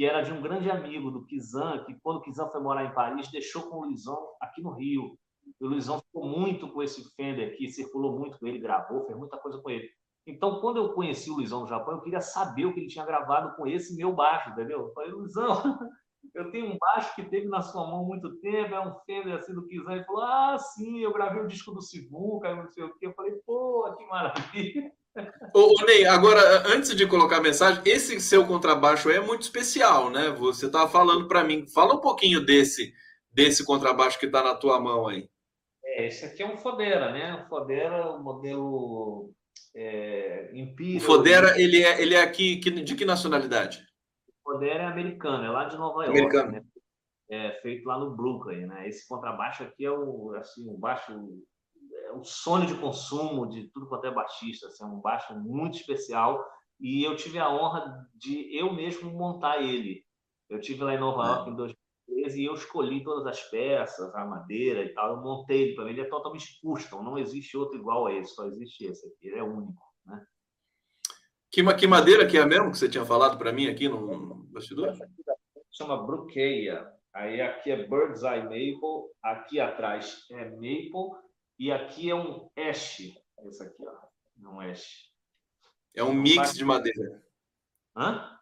que era de um grande amigo do Kizan, que quando o Kizan foi morar em Paris, deixou com o Luizão aqui no Rio. E o Luizão ficou muito com esse Fender aqui, circulou muito com ele, gravou, fez muita coisa com ele. Então, quando eu conheci o Luizão no Japão, eu queria saber o que ele tinha gravado com esse meu baixo, entendeu? Eu falei, Luizão, eu tenho um baixo que teve na sua mão muito tempo, é um Fender assim do Kizan. Ele falou, ah, sim, eu gravei o disco do Sivuca, não sei o quê. Eu falei, pô, que maravilha. Ô, ô, Ney, agora, antes de colocar a mensagem, esse seu contrabaixo é muito especial, né? Você estava falando para mim, fala um pouquinho desse, desse contrabaixo que está na tua mão aí. É, esse aqui é um Fodera, né? Um Fodera, um modelo é. O Fodera, ele é, ele é aqui, de que nacionalidade? Fodera é americano, é lá de Nova York. Americano. Né? É feito lá no Brooklyn, né? Esse contrabaixo aqui é o, assim, um baixo, é um sonho de consumo de tudo quanto é baixista, assim, é um baixo muito especial e eu tive a honra de eu mesmo montar ele. Eu tive lá em Nova York é. em 2013 e eu escolhi todas as peças, a madeira e tal, eu montei ele para mim, ele é totalmente custom, não existe outro igual a esse, só existe esse aqui, ele é único, né? Que, que madeira que é mesmo que você tinha falado para mim aqui no bastidor? Chama Bruqueia. Aí aqui é Bird's Eye Maple, aqui atrás é Maple e aqui é um Ash. Esse aqui, ó. É um Ash. É um mix de madeira. Hã?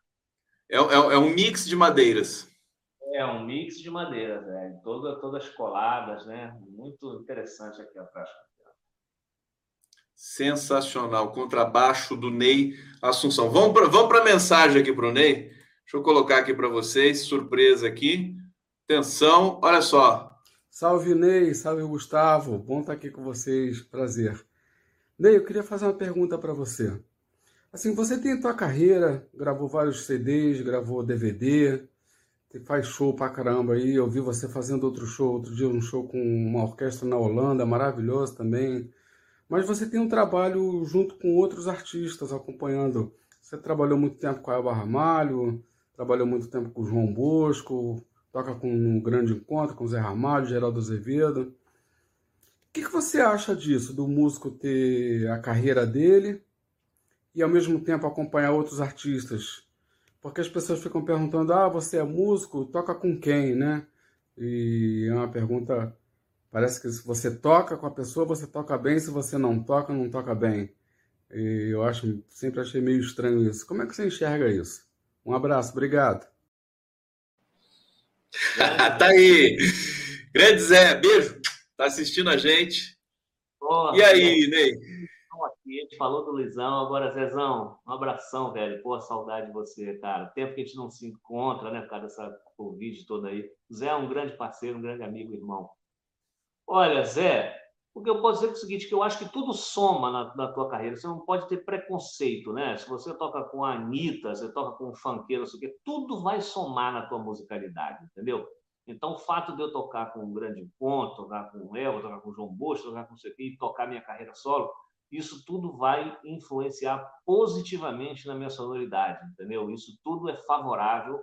É, é, é, um mix de madeiras. É um mix de madeiras, é. Toda, todas coladas, né? Muito interessante aqui atrás. Sensacional. Contrabaixo do Ney Assunção. Vamos para vamos a mensagem aqui para o Ney. Deixa eu colocar aqui para vocês. Surpresa aqui. Atenção, olha só. Salve Ney, salve Gustavo. Bom estar aqui com vocês. Prazer. Ney, eu queria fazer uma pergunta para você. Assim, você tem a tua carreira, gravou vários CDs, gravou DVD, faz show pra caramba aí. Eu vi você fazendo outro show, outro dia um show com uma orquestra na Holanda, maravilhoso também mas você tem um trabalho junto com outros artistas acompanhando. Você trabalhou muito tempo com a Eva Ramalho, trabalhou muito tempo com o João Bosco, toca com um grande encontro com Zé Ramalho, Geraldo Azevedo. O que, que você acha disso, do músico ter a carreira dele e ao mesmo tempo acompanhar outros artistas? Porque as pessoas ficam perguntando: ah, você é músico, toca com quem, né? E é uma pergunta Parece que se você toca com a pessoa, você toca bem, se você não toca, não toca bem. E eu acho, sempre achei meio estranho isso. Como é que você enxerga isso? Um abraço, obrigado. tá aí. Grande Zé, beijo. Tá assistindo a gente. e aí, Ney? Aqui, a gente falou do Luizão, agora, Zezão, um abração, velho. Pô, saudade de você, cara. Tempo que a gente não se encontra, né, por causa dessa Covid toda aí. O Zé é um grande parceiro, um grande amigo, irmão. Olha, Zé, o que eu posso dizer é o seguinte, que eu acho que tudo soma na, na, tua carreira. Você não pode ter preconceito, né? Se você toca com a Anitta, você toca com um funkeiro, não sei o quê, tudo vai somar na tua musicalidade, entendeu? Então, o fato de eu tocar com um grande ponto, tocar com o Elva, tocar com o João Bosch, tocar com o e tocar minha carreira solo, isso tudo vai influenciar positivamente na minha sonoridade, entendeu? Isso tudo é favorável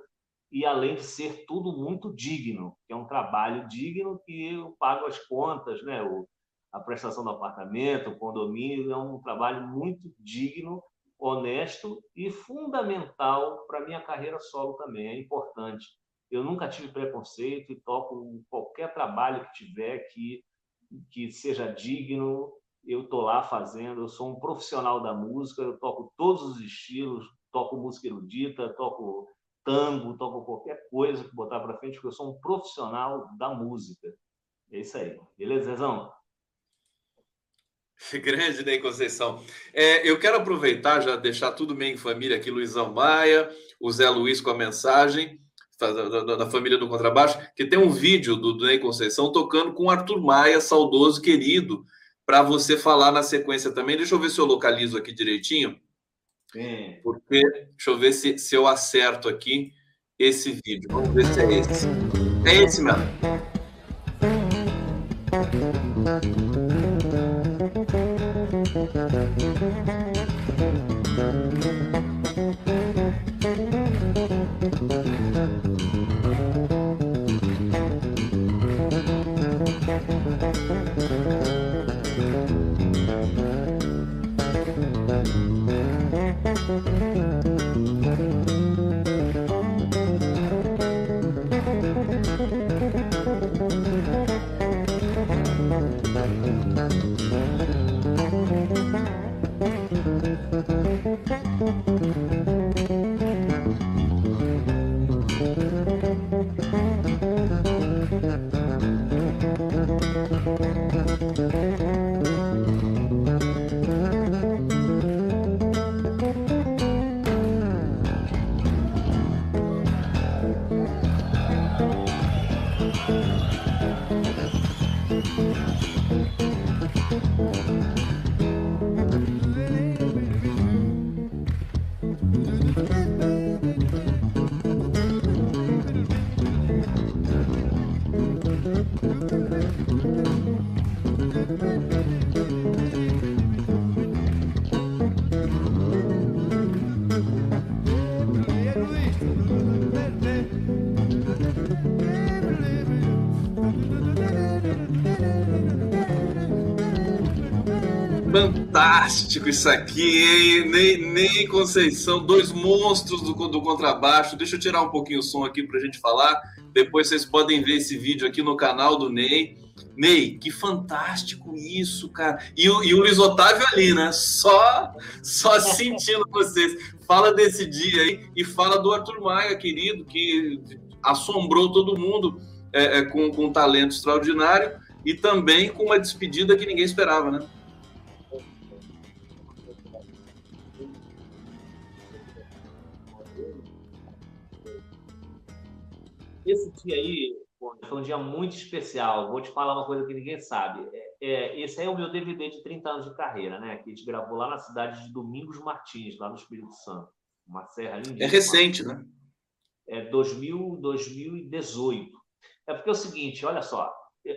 e além de ser tudo muito digno, que é um trabalho digno que eu pago as contas, né? O, a prestação do apartamento, o condomínio, é um trabalho muito digno, honesto e fundamental para a minha carreira solo também, é importante. Eu nunca tive preconceito e toco qualquer trabalho que tiver que, que seja digno, eu estou lá fazendo, eu sou um profissional da música, eu toco todos os estilos, toco música erudita, toco tango, toco qualquer coisa que botar para frente, porque eu sou um profissional da música. É isso aí. Beleza, Zezão? Grande, Ney Conceição. É, eu quero aproveitar, já deixar tudo bem em família aqui, Luizão Maia, o Zé Luiz com a mensagem da, da, da família do Contrabaixo, que tem um vídeo do, do Ney Conceição tocando com o Arthur Maia, saudoso, querido, para você falar na sequência também. Deixa eu ver se eu localizo aqui direitinho. Sim. Porque, deixa eu ver se, se eu acerto aqui esse vídeo. Vamos ver se é esse. É esse mesmo. Isso aqui, hein? Ney, Ney Conceição, dois monstros do, do contrabaixo. Deixa eu tirar um pouquinho o som aqui para a gente falar. Depois vocês podem ver esse vídeo aqui no canal do Ney. Ney, que fantástico isso, cara. E e o Luiz Otávio ali, né? Só, só sentindo vocês. Fala desse dia aí e fala do Arthur Maia, querido, que assombrou todo mundo é, é, com, com um talento extraordinário e também com uma despedida que ninguém esperava, né? Esse dia aí foi um dia muito especial. Vou te falar uma coisa que ninguém sabe. É, é, esse aí é o meu DVD de 30 anos de carreira, né? Que a gente gravou lá na cidade de Domingos Martins, lá no Espírito Santo. Uma serra linda. É recente, né? É 2000, 2018. É porque é o seguinte, olha só.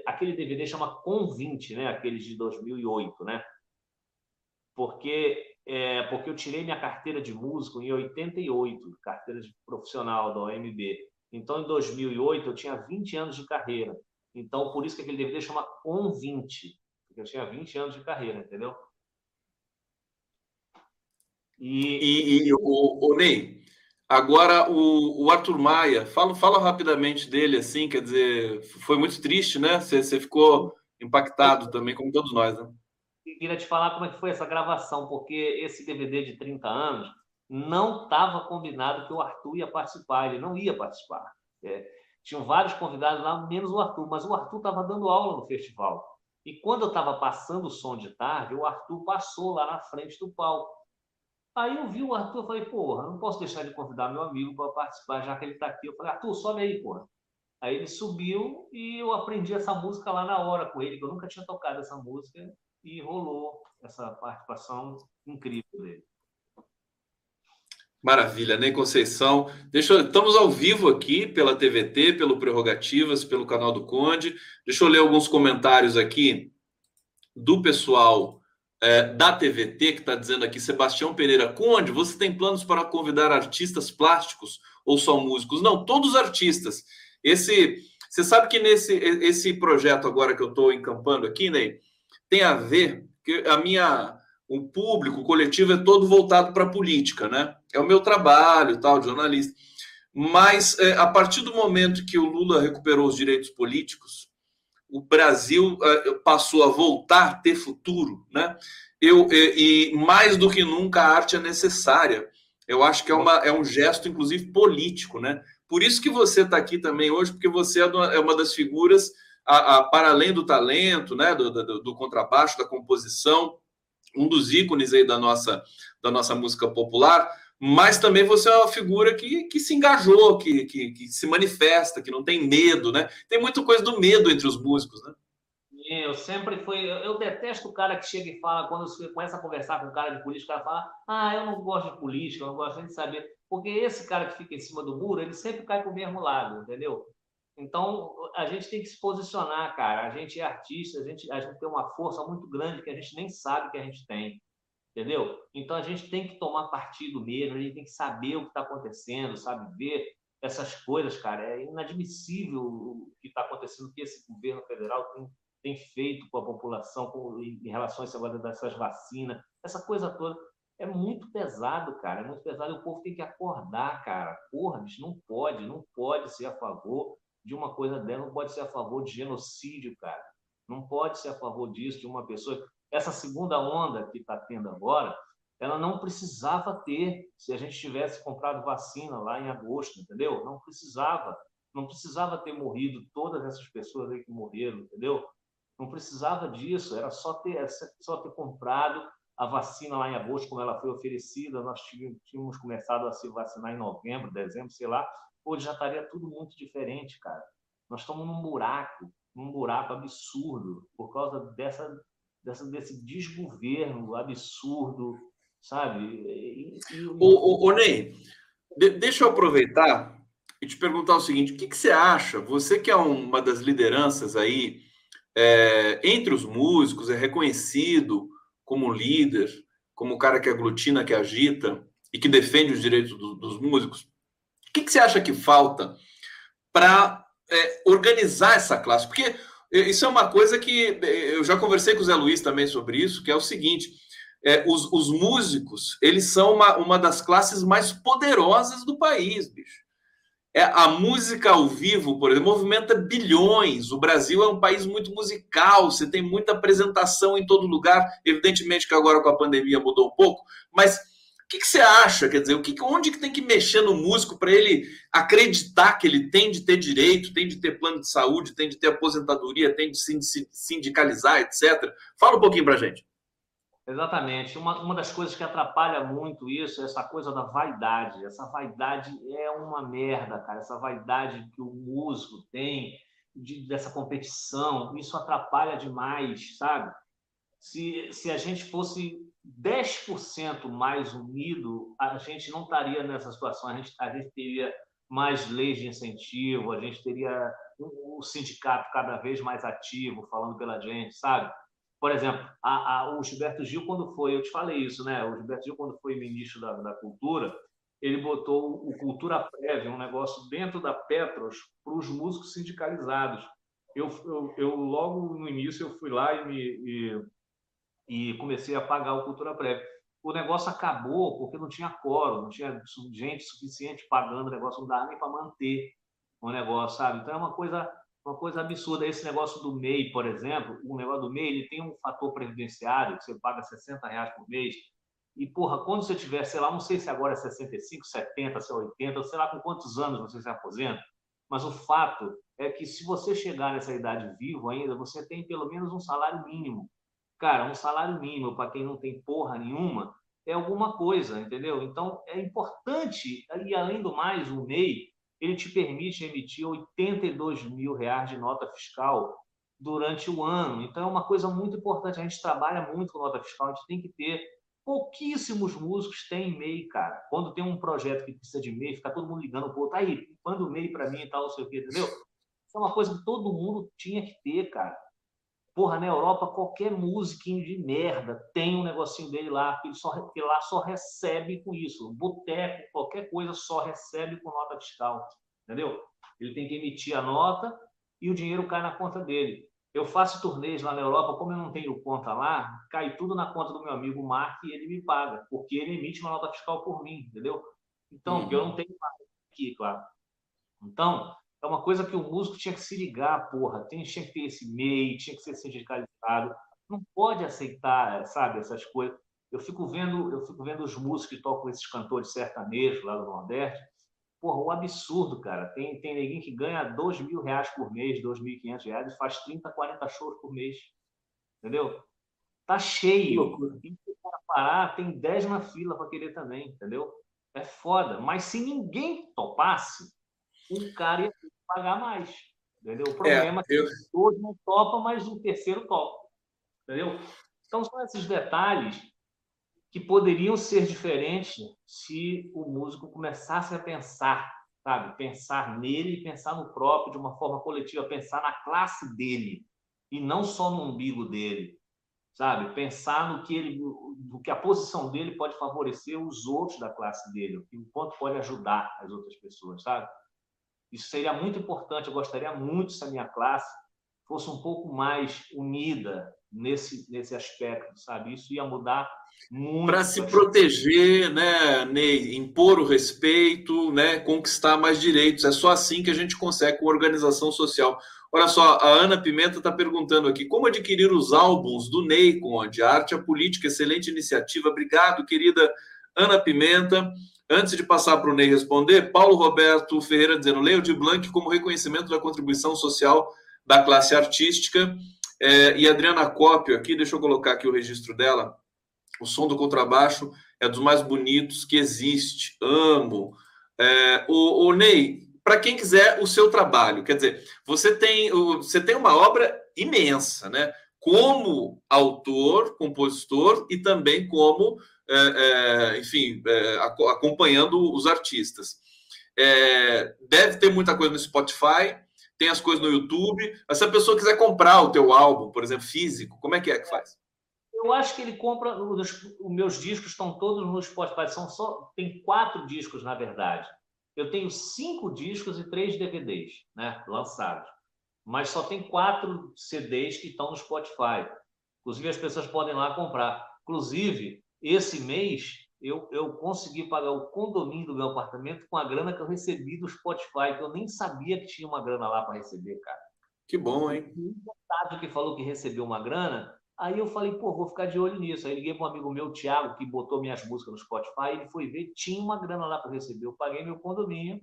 Aquele DVD chama Convinte, né? Aqueles de 2008, né? Porque é, porque eu tirei minha carteira de músico em 88, carteira de profissional da OMB. Então, em 2008, eu tinha 20 anos de carreira. Então, por isso que aquele DVD chama Com 20, porque eu tinha 20 anos de carreira, entendeu? E, e, e o, o, Ney, agora o, o, Arthur Maia, fala, fala rapidamente dele, assim, quer dizer, foi muito triste, né? Você, você ficou impactado também, como todos nós, né? Queria te falar como é que foi essa gravação, porque esse DVD de 30 anos, não estava combinado que o Arthur ia participar, ele não ia participar. É, tinham vários convidados lá, menos o Arthur, mas o Arthur estava dando aula no festival. E quando eu estava passando o som de tarde, o Arthur passou lá na frente do palco. Aí eu vi o Arthur, falei, porra, não posso deixar de convidar meu amigo para participar, já que ele está aqui. Eu falei, Arthur, sobe aí, porra. Aí ele subiu e eu aprendi essa música lá na hora com ele, que eu nunca tinha tocado essa música, e rolou essa participação incrível dele. Maravilha, né, Conceição? Deixa eu, estamos ao vivo aqui pela TVT, pelo Prerrogativas, pelo canal do Conde. Deixa eu ler alguns comentários aqui do pessoal é, da TVT que está dizendo aqui, Sebastião Pereira, Conde, você tem planos para convidar artistas plásticos ou só músicos? Não, todos artistas. Esse, você sabe que nesse esse projeto agora que eu estou encampando aqui, Ney, tem a ver que a minha o público, o coletivo é todo voltado para a política, né? É o meu trabalho, tal, jornalista. Mas é, a partir do momento que o Lula recuperou os direitos políticos, o Brasil é, passou a voltar a ter futuro, né? Eu, e, e mais do que nunca a arte é necessária. Eu acho que é, uma, é um gesto, inclusive, político, né? Por isso que você está aqui também hoje, porque você é uma é das figuras, a, a, para além do talento, né? Do, do, do, contrabaixo, da composição, um dos ícones aí da nossa, da nossa música popular, mas também você é uma figura que, que se engajou, que, que, que se manifesta, que não tem medo, né? Tem muita coisa do medo entre os músicos, né? Eu sempre fui. Eu detesto o cara que chega e fala, quando você começa a conversar com um cara de política, o cara fala: Ah, eu não gosto de política, eu não gosto de saber. Porque esse cara que fica em cima do muro, ele sempre cai para o mesmo lado, entendeu? Então, a gente tem que se posicionar, cara. A gente é artista, a gente, a gente tem uma força muito grande que a gente nem sabe que a gente tem, entendeu? Então, a gente tem que tomar partido mesmo, a gente tem que saber o que está acontecendo, sabe? Ver essas coisas, cara. É inadmissível o que está acontecendo, que esse governo federal tem tem feito com a população com, em relação a esse dessas vacinas, essa coisa toda. É muito pesado, cara. É muito pesado. O povo tem que acordar, cara. Porra, bicho, não pode, não pode ser a favor de uma coisa dela, não pode ser a favor de genocídio, cara. Não pode ser a favor disso, de uma pessoa. Essa segunda onda que está tendo agora, ela não precisava ter se a gente tivesse comprado vacina lá em agosto, entendeu? Não precisava. Não precisava ter morrido todas essas pessoas aí que morreram, entendeu? Não precisava disso, era só ter, só ter comprado a vacina lá em agosto, como ela foi oferecida. Nós tínhamos começado a se vacinar em novembro, dezembro, sei lá. Hoje já estaria tudo muito diferente, cara. Nós estamos num buraco, num buraco absurdo, por causa dessa, dessa desse desgoverno absurdo, sabe? E. O, o, o Ney, de, deixa eu aproveitar e te perguntar o seguinte: o que, que você acha? Você que é uma das lideranças aí é, entre os músicos, é reconhecido como líder, como o cara que aglutina, que agita e que defende os direitos do, dos músicos. O que, que, você acha que falta para é, organizar essa classe? Porque isso é uma coisa que é, eu já conversei com o Zé Luiz também sobre isso, que é o seguinte: é, os, os, músicos eles são uma, uma das classes mais poderosas do país, bicho. É, a música ao vivo, por exemplo, movimenta bilhões. O Brasil é um país muito musical, você tem muita apresentação em todo lugar. Evidentemente que agora com a pandemia mudou um pouco, mas o que, que você acha? Quer dizer, o que, onde que tem que mexer no músico para ele acreditar que ele tem de ter direito, tem de ter plano de saúde, tem de ter aposentadoria, tem de se sindicalizar, etc. Fala um pouquinho para gente. Exatamente. Uma, uma das coisas que atrapalha muito isso é essa coisa da vaidade. Essa vaidade é uma merda, cara. Essa vaidade que o músico tem de, dessa competição, isso atrapalha demais, sabe? Se, se a gente fosse 10% mais unido, a gente não estaria nessa situação. A gente, a gente teria mais leis de incentivo, a gente teria o sindicato cada vez mais ativo, falando pela gente, sabe? Por exemplo, a, a, o Gilberto Gil, quando foi, eu te falei isso, né? O Gilberto Gil, quando foi ministro da, da Cultura, ele botou o Cultura Prévia, um negócio dentro da Petros, para os músicos sindicalizados. Eu, eu, eu, logo no início, eu fui lá e, me, e, e comecei a pagar o Cultura Prévia. O negócio acabou porque não tinha coro, não tinha gente suficiente pagando o negócio, não dava nem para manter o negócio, sabe? Então é uma coisa uma coisa absurda. Esse negócio do MEI, por exemplo, o negócio do MEI, ele tem um fator previdenciário, que você paga 60 reais por mês. E, porra, quando você tiver, sei lá, não sei se agora é 65, 70, se é 80, sei lá com quantos anos você se aposenta, mas o fato é que se você chegar nessa idade vivo ainda, você tem pelo menos um salário mínimo. Cara, um salário mínimo para quem não tem porra nenhuma é alguma coisa, entendeu? Então é importante, e além do mais, o MEI ele te permite emitir 82 mil reais de nota fiscal durante o ano. Então, é uma coisa muito importante. A gente trabalha muito com nota fiscal, a gente tem que ter. Pouquíssimos músicos têm MEI, cara. Quando tem um projeto que precisa de MEI, fica todo mundo ligando, pô, tá aí, manda o MEI para mim e tal, não sei o quê, entendeu? Isso é uma coisa que todo mundo tinha que ter, cara. Porra, na Europa, qualquer musiquinho de merda tem um negocinho dele lá, que, ele só, que lá só recebe com isso. Boteco, qualquer coisa só recebe com nota fiscal. Entendeu? Ele tem que emitir a nota e o dinheiro cai na conta dele. Eu faço turnês lá na Europa, como eu não tenho conta lá, cai tudo na conta do meu amigo Mark e ele me paga, porque ele emite uma nota fiscal por mim, entendeu? Então, uhum. eu não tenho aqui, claro. Então, é uma coisa que o músico tinha que se ligar, porra. Tinha, tinha que ter esse MEI, tinha que ser sindicalizado. Não pode aceitar, sabe, essas coisas. Eu fico vendo, eu fico vendo os músicos que tocam esses cantores sertanejos lá do Nordeste. Porra, um absurdo, cara. Tem, tem ninguém que ganha dois mil reais por mês, dois mil e quinhentos reais e faz 30, 40 shows por mês. Entendeu? Tá cheio. E se parar, tem 10 na fila para querer também, entendeu? É foda. Mas se ninguém topasse, um cara ia pagar mais. Entendeu? O problema é, é que dois não topam, mas o terceiro topa. Entendeu? Então, são esses detalhes que poderiam ser diferentes se o músico começasse a pensar, sabe? Pensar nele, pensar no próprio de uma forma coletiva, pensar na classe dele e não só no umbigo dele, sabe? Pensar no que ele, no que a posição dele pode favorecer os outros da classe dele, o quanto pode ajudar as outras pessoas, sabe? Isso seria muito importante. Eu gostaria muito se a minha classe fosse um pouco mais unida nesse nesse aspecto, sabe? Isso ia mudar muito. Para se proteger, né, Ney, impor o respeito, né, conquistar mais direitos. É só assim que a gente consegue com organização social. Olha só, a Ana Pimenta está perguntando aqui: como adquirir os álbuns do Ney Conde? Arte a Política, excelente iniciativa. Obrigado, querida Ana Pimenta. Antes de passar para o Ney responder, Paulo Roberto Ferreira dizendo: leio de Blanc como reconhecimento da contribuição social da classe artística. É, e Adriana Cópio aqui, deixa eu colocar aqui o registro dela. O som do contrabaixo é dos mais bonitos que existe. Amo. É, o, o Ney, para quem quiser o seu trabalho, quer dizer, você tem, você tem uma obra imensa, né? Como autor, compositor e também como, é, é, enfim, é, acompanhando os artistas. É, deve ter muita coisa no Spotify, tem as coisas no YouTube. Se a pessoa quiser comprar o teu álbum, por exemplo, físico, como é que é que faz? Eu acho que ele compra. Os, os meus discos estão todos no Spotify. São só tem quatro discos na verdade. Eu tenho cinco discos e três DVDs, né, lançados. Mas só tem quatro CDs que estão no Spotify. Inclusive as pessoas podem lá comprar. Inclusive esse mês eu, eu consegui pagar o condomínio do meu apartamento com a grana que eu recebi do Spotify, que eu nem sabia que tinha uma grana lá para receber, cara. Que bom, hein? Um que falou que recebeu uma grana, aí eu falei, pô, vou ficar de olho nisso. Aí liguei para um amigo meu, Thiago, que botou minhas músicas no Spotify, ele foi ver, tinha uma grana lá para receber. Eu paguei meu condomínio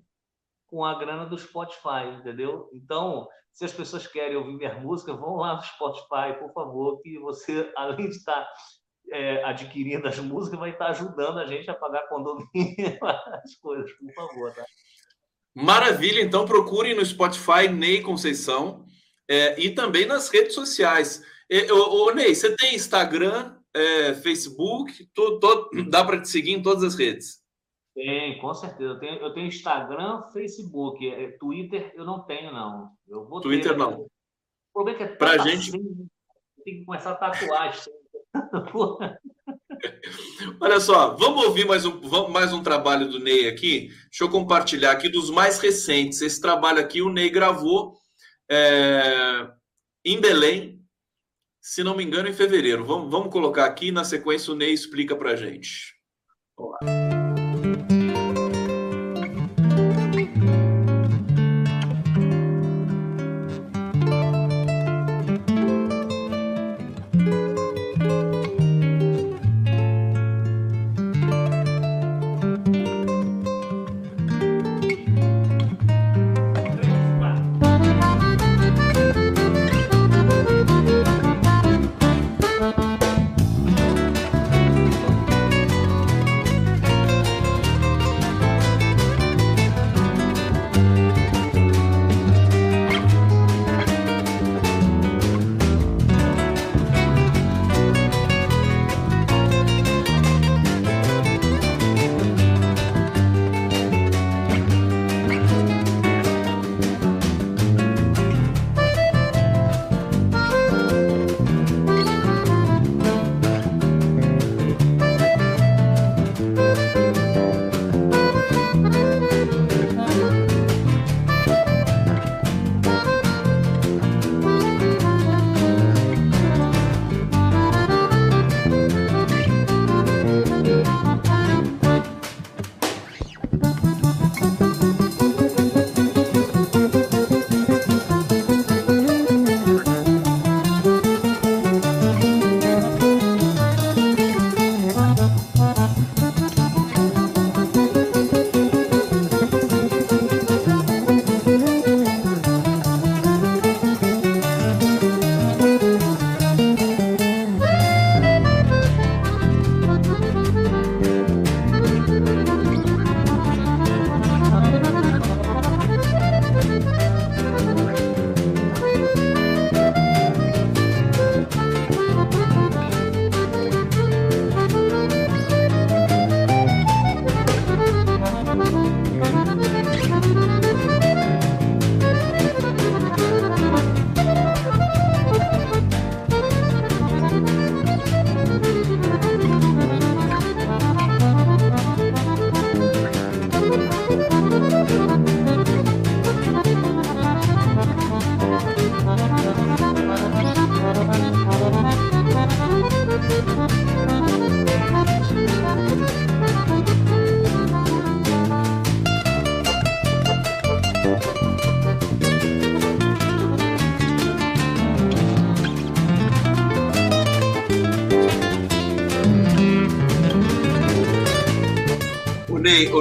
com a grana do Spotify, entendeu? Então, se as pessoas querem ouvir minha música, vão lá no Spotify, por favor, que você, além de estar é, adquirindo as músicas vai estar ajudando a gente a pagar condomínio, as coisas, por favor, tá? Maravilha, então procurem no Spotify Ney Conceição é, e também nas redes sociais. É, ô, ô, Ney, você tem Instagram, é, Facebook, tô, tô, dá para te seguir em todas as redes? Tem, com certeza. Eu tenho, eu tenho Instagram, Facebook, é, Twitter eu não tenho, não. Eu vou Twitter ter, não. O problema é que é pra gente... Assim, tem que começar a tatuar Olha só, vamos ouvir mais um, mais um trabalho do Ney aqui. Deixa eu compartilhar aqui dos mais recentes. Esse trabalho aqui o Ney gravou é, em Belém, se não me engano, em fevereiro. Vamos, vamos colocar aqui, na sequência o Ney explica para gente. Vamos lá.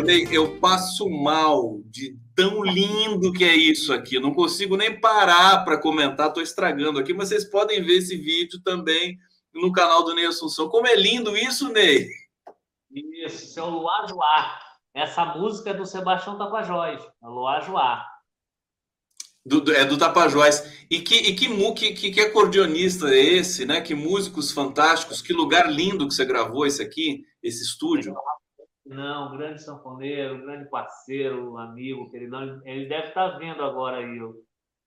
Ney, eu passo mal de tão lindo que é isso aqui. Não consigo nem parar para comentar, estou estragando aqui, mas vocês podem ver esse vídeo também no canal do Ney Assunção. Como é lindo isso, Ney! Isso, seu Luar Joá. Essa música é do Sebastião Tapajós, é Luar Joá. Do, do, é do Tapajós. E que, e que, que, que acordeonista é esse, né? Que músicos fantásticos, que lugar lindo que você gravou esse aqui, esse estúdio. Não, grande sanfoneiro, grande parceiro, amigo, queridão. Ele deve estar vendo agora aí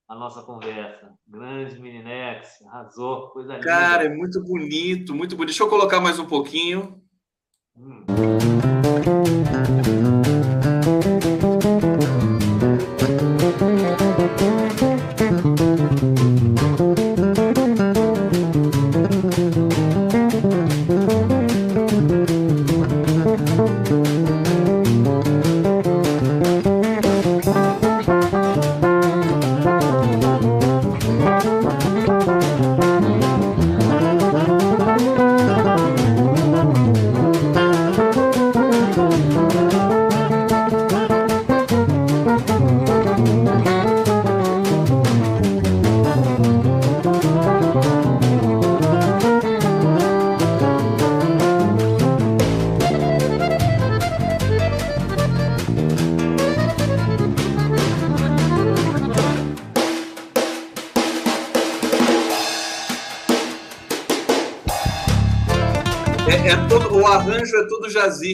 a nossa conversa. Grande Meninex, arrasou, coisa linda. Cara, é muito bonito, muito bonito. Deixa eu colocar mais um pouquinho. Hum.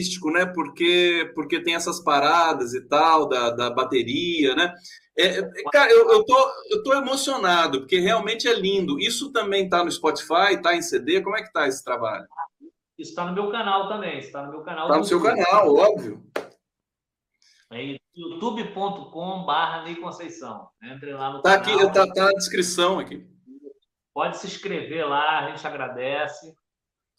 jazzístico, né? Porque, porque tem essas paradas e tal, da, da bateria, né? É, é, cara, eu, eu, tô, eu tô emocionado, porque realmente é lindo. Isso também tá no Spotify, tá em CD? Como é que tá esse trabalho? Isso está no meu canal também. Está no meu canal. Tá no seu canal, óbvio. É youtube.com/barra Ney Conceição. Entre lá no tá canal. Aqui, tá, tá na descrição aqui. Pode se inscrever lá, a gente agradece.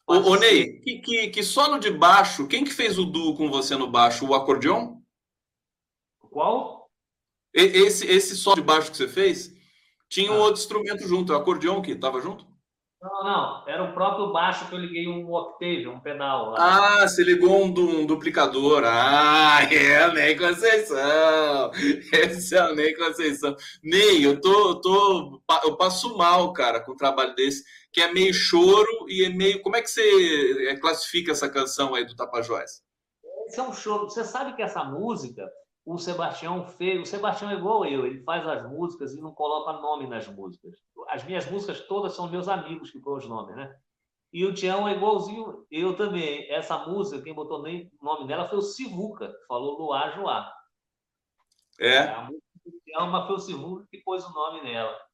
Ô, ô Ney, que, que, que solo de baixo, quem que fez o duo com você no baixo? O acordeon? Qual? Esse, esse solo de baixo que você fez, tinha um ah. outro instrumento junto, o acordeon que estava junto? Não, não, era o próprio baixo que eu liguei um octave, um pedal. Lá. Ah, você ligou um, um duplicador. Ah, é o Ney Conceição. Esse é o Ney Conceição. Ney, eu tô, eu tô, eu passo mal, cara, com um trabalho desse que é meio choro e é meio. Como é que você é, classifica essa canção aí do Tapajós? Esse é um choro. Você sabe que essa música, o Sebastião fez. O Sebastião é igual eu, ele faz as músicas e não coloca nome nas músicas. As minhas músicas todas são meus amigos que põem os nomes, né? E o Tião é igualzinho eu também. Essa música, quem botou nem o nome dela foi o Sivuca, que falou Luar Joá. É. A música do Tião, mas foi o Sivuca que pôs o nome nela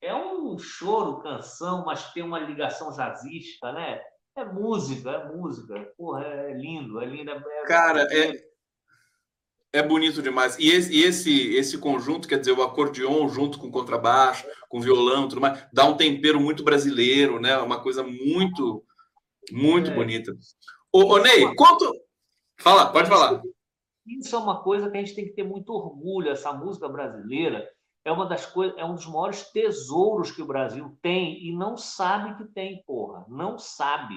é um choro, canção, mas tem uma ligação jazzística, né? É música, é música. Porra, é lindo, é lindo. É... Cara, é, é bonito demais. E esse, e esse, esse conjunto, quer dizer, o acordeon junto com contrabaixo, com o violão, tudo mais, dá um tempero muito brasileiro, né? Uma coisa muito, muito é. bonita. Ô, ô Ney, quanto. Fala, pode falar. Isso é uma coisa que a gente tem que ter muito orgulho, essa música brasileira é uma das coisas, é um dos maiores tesouros que o Brasil tem e não sabe que tem, porra, não sabe.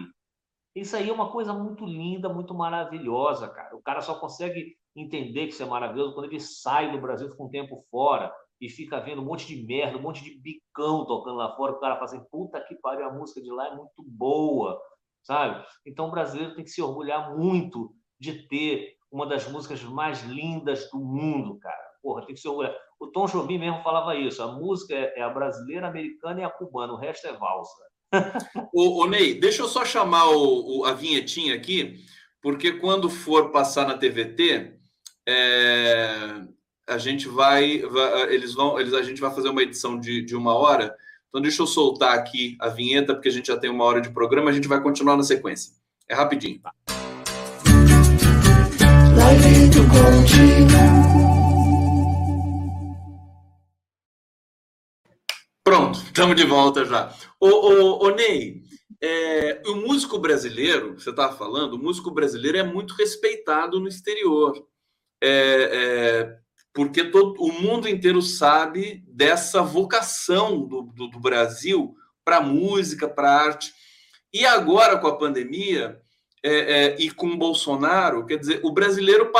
Isso aí é uma coisa muito linda, muito maravilhosa, cara. O cara só consegue entender que isso é maravilhoso quando ele sai do Brasil, fica um tempo fora e fica vendo um monte de merda, um monte de bicão tocando lá fora. O cara fala assim: puta que pariu, a música de lá é muito boa, sabe? Então o brasileiro tem que se orgulhar muito de ter uma das músicas mais lindas do mundo, cara. Porra, tem que se orgulhar. O Tom Jobim mesmo falava isso: a música é, é a brasileira, a americana e a cubana, o resto é valsa. ô, ô Ney, deixa eu só chamar o, o, a vinhetinha aqui, porque quando for passar na TVT, é, a gente vai, vai, eles vão, eles, a gente vai fazer uma edição de, de uma hora. Então deixa eu soltar aqui a vinheta, porque a gente já tem uma hora de programa, a gente vai continuar na sequência. É rapidinho. do Pronto, estamos de volta já. Ô, ô, ô Ney, é, o músico brasileiro, você estava falando, o músico brasileiro é muito respeitado no exterior. É, é, porque todo, o mundo inteiro sabe dessa vocação do, do, do Brasil para música, para arte. E agora, com a pandemia, é, é, e com Bolsonaro, quer dizer, o brasileiro,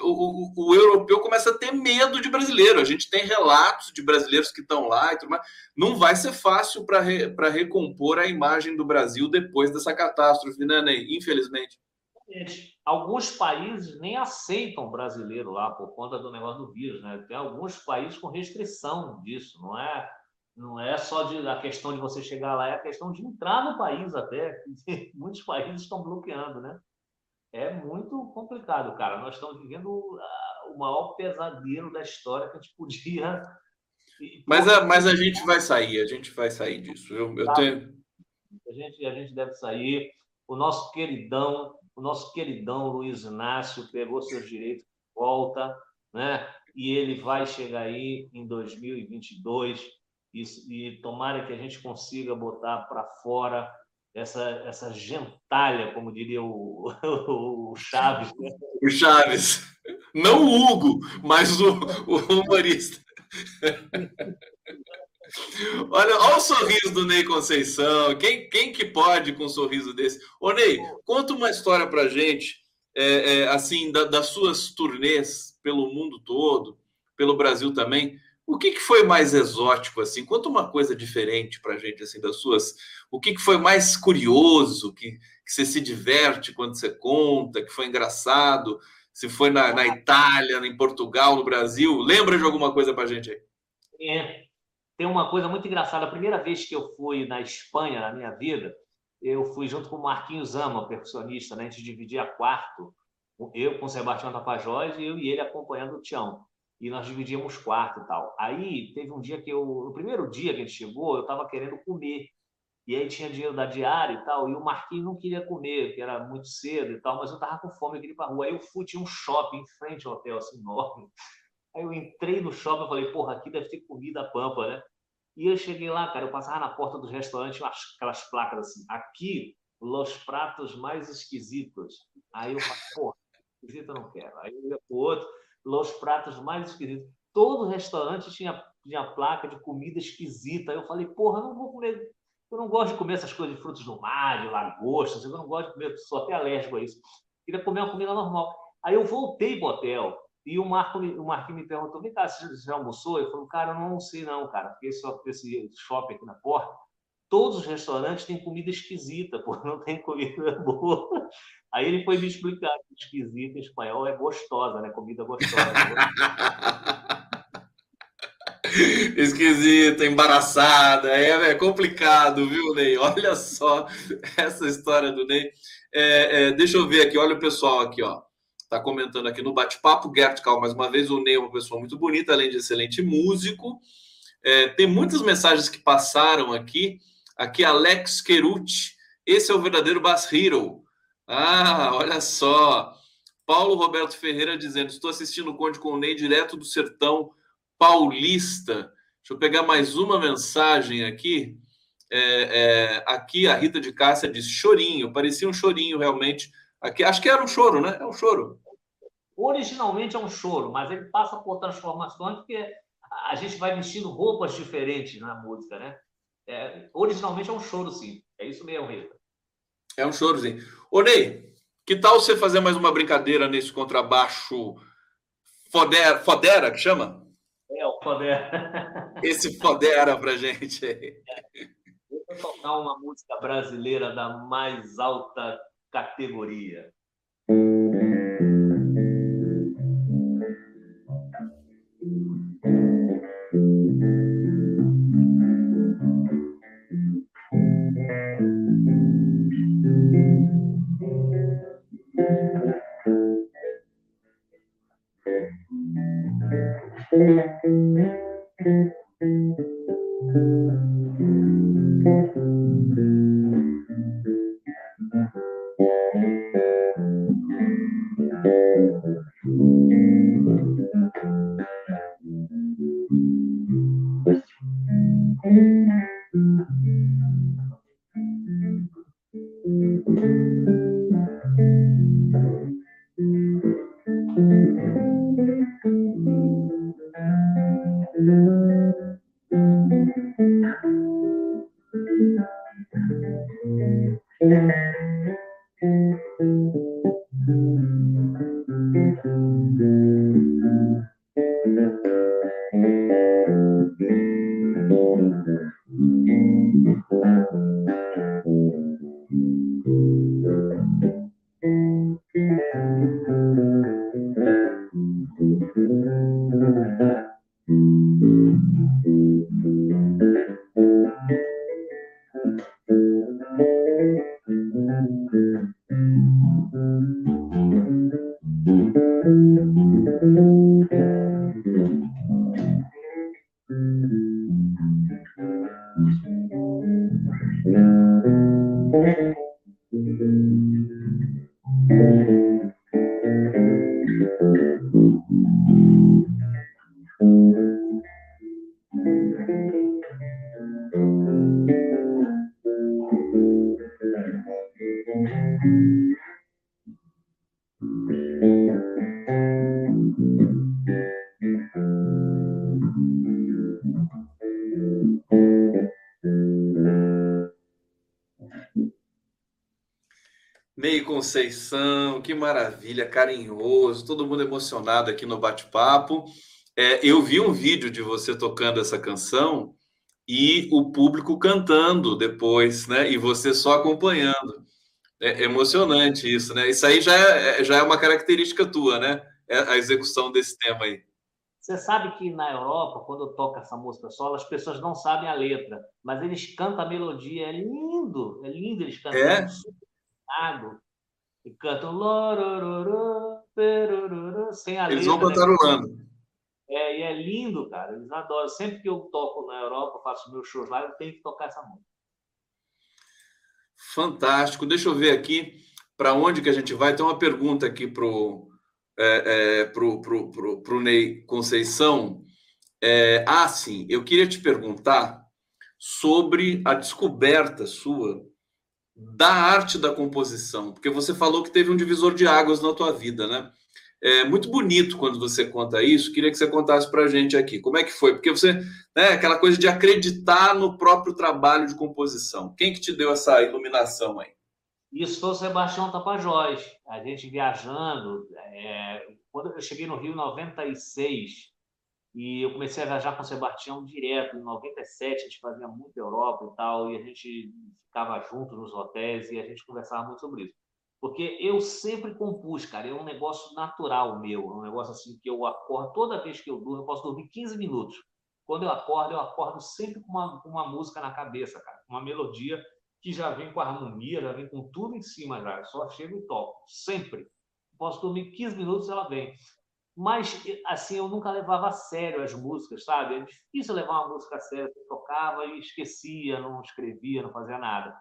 o, o, o, europeu começa a ter medo de brasileiro. A gente tem relatos de brasileiros que estão lá e tudo mais. Não vai ser fácil para re, recompor a imagem do Brasil depois dessa catástrofe, né, Ney? Infelizmente. Alguns países nem aceitam brasileiro lá por conta do negócio do vírus, né? Tem alguns países com restrição disso, não é? Não é só de, a questão de você chegar lá, é a questão de entrar no país até. Muitos países estão bloqueando, né? É muito complicado, cara. Nós estamos vivendo uh, o maior pesadelo da história que a gente podia. Mas a, mas a gente vai sair, a gente vai sair disso. Eu, eu tenho... a, gente, a gente deve sair. O nosso queridão, o nosso queridão Luiz Inácio pegou seus direitos de volta, né? E ele vai chegar aí em 2022 e, e tomara que a gente consiga botar para fora essa, essa gentalha, como diria o, o Chaves. Né? O Chaves. Não o Hugo, mas o, o humorista. Olha, olha o sorriso do Ney Conceição. Quem, quem que pode com um sorriso desse? Ô, Ney, conta uma história pra gente, é, é, assim, da, das suas turnês pelo mundo todo, pelo Brasil também. O que, que foi mais exótico, assim? Conta uma coisa diferente para a gente, assim, das suas. O que, que foi mais curioso, que, que você se diverte quando você conta, que foi engraçado? Se foi na, na Itália, em Portugal, no Brasil? Lembra de alguma coisa para a gente aí? É, tem uma coisa muito engraçada. A primeira vez que eu fui na Espanha, na minha vida, eu fui junto com o Marquinhos Zama, percussionista, né? a gente dividia quarto, eu com o Sebastião Tapajós e eu e ele acompanhando o Tião e nós dividíamos quarto e tal. Aí teve um dia que eu, no primeiro dia que a gente chegou, eu estava querendo comer. E aí tinha dinheiro da diária e tal, e o Marquinhos não queria comer, que era muito cedo e tal, mas eu estava com fome, eu queria ir para rua. Aí eu fui, tinha um shopping em frente ao hotel, assim, enorme. Aí eu entrei no shopping e falei, porra, aqui deve ter comida pampa, né? E eu cheguei lá, cara, eu passava na porta do restaurante, aquelas placas assim, aqui, os pratos mais esquisitos. Aí eu falei, porra, esquisito eu não quero. Aí eu ia pro outro, os pratos mais esquisitos. Todo restaurante tinha, tinha placa de comida esquisita. Eu falei, porra, não vou comer. Eu não gosto de comer essas coisas de frutos do mar, de lagostas. Eu não gosto de comer, sou até alérgico a isso. Queria comer uma comida normal. Aí eu voltei para o hotel e o Marco, o Marquinhos me perguntou: vem cá, você já almoçou? Eu falei, cara, eu não sei não, cara, porque esse, esse shopping aqui na porta, todos os restaurantes têm comida esquisita, pô, não tem comida boa. Aí ele foi me explicar que esquisito em espanhol é gostosa, né? Comida gostosa. Esquisita, embaraçada, é, é, complicado, viu, Ney? Olha só essa história do Ney. É, é, deixa eu ver aqui, olha o pessoal aqui, ó. Tá comentando aqui no bate-papo, Gert Cal, mais uma vez, o Ney é uma pessoa muito bonita, além de excelente músico. É, tem muitas mensagens que passaram aqui. Aqui, Alex Querucci, esse é o verdadeiro Bass Hero. Ah, olha só. Paulo Roberto Ferreira dizendo: estou assistindo o Conde com o Ney direto do sertão paulista. Deixa eu pegar mais uma mensagem aqui. É, é, aqui a Rita de Cássia diz chorinho, parecia um chorinho realmente. Aqui, acho que era um choro, né? É um choro. Originalmente é um choro, mas ele passa por transformações porque a gente vai vestindo roupas diferentes na música, né? é, originalmente é um choro, sim. É isso mesmo, Rita. É um choro, sim. Ô, Ney, que tal você fazer mais uma brincadeira nesse contrabaixo Fodera, fodera que chama? É, o Fodera. Esse Fodera pra gente aí. Tocar uma música brasileira da mais alta categoria. thank you. and maravilha, carinhoso, todo mundo emocionado aqui no bate-papo. É, eu vi um vídeo de você tocando essa canção e o público cantando depois, né? E você só acompanhando. É emocionante isso, né? Isso aí já é, já é uma característica tua, né? É a execução desse tema aí. Você sabe que na Europa, quando toca essa música solo, as pessoas não sabem a letra, mas eles cantam a melodia, é lindo, é lindo eles cantam. É? E cantam sem a Eles vão cantarolando. Né? É, e é lindo, cara. Eles adoram. Sempre que eu toco na Europa, faço meus shows lá, eu tenho que tocar essa música. Fantástico. Deixa eu ver aqui para onde que a gente vai. Tem uma pergunta aqui pro é, é, pro, pro, pro, pro Ney Conceição. É, ah, sim. Eu queria te perguntar sobre a descoberta sua da arte da composição, porque você falou que teve um divisor de águas na tua vida, né? É muito bonito quando você conta isso. Queria que você contasse para a gente aqui como é que foi, porque você, né, aquela coisa de acreditar no próprio trabalho de composição. Quem que te deu essa iluminação aí? Isso foi o Sebastião Tapajós. A gente viajando, é, quando eu cheguei no Rio em 96, e eu comecei a viajar com o Sebastião direto. Em 97, a gente fazia muito Europa e tal, e a gente ficava junto nos hotéis e a gente conversava muito sobre isso. Porque eu sempre compus, cara, é um negócio natural meu, é um negócio assim que eu acordo, toda vez que eu durmo, eu posso dormir 15 minutos. Quando eu acordo, eu acordo sempre com uma, com uma música na cabeça, cara, uma melodia que já vem com harmonia, já vem com tudo em cima já, eu só chego e toco, sempre. Posso dormir 15 minutos, ela vem. Mas, assim, eu nunca levava a sério as músicas, sabe? É difícil levar uma música a sério. Eu tocava e esquecia, não escrevia, não fazia nada.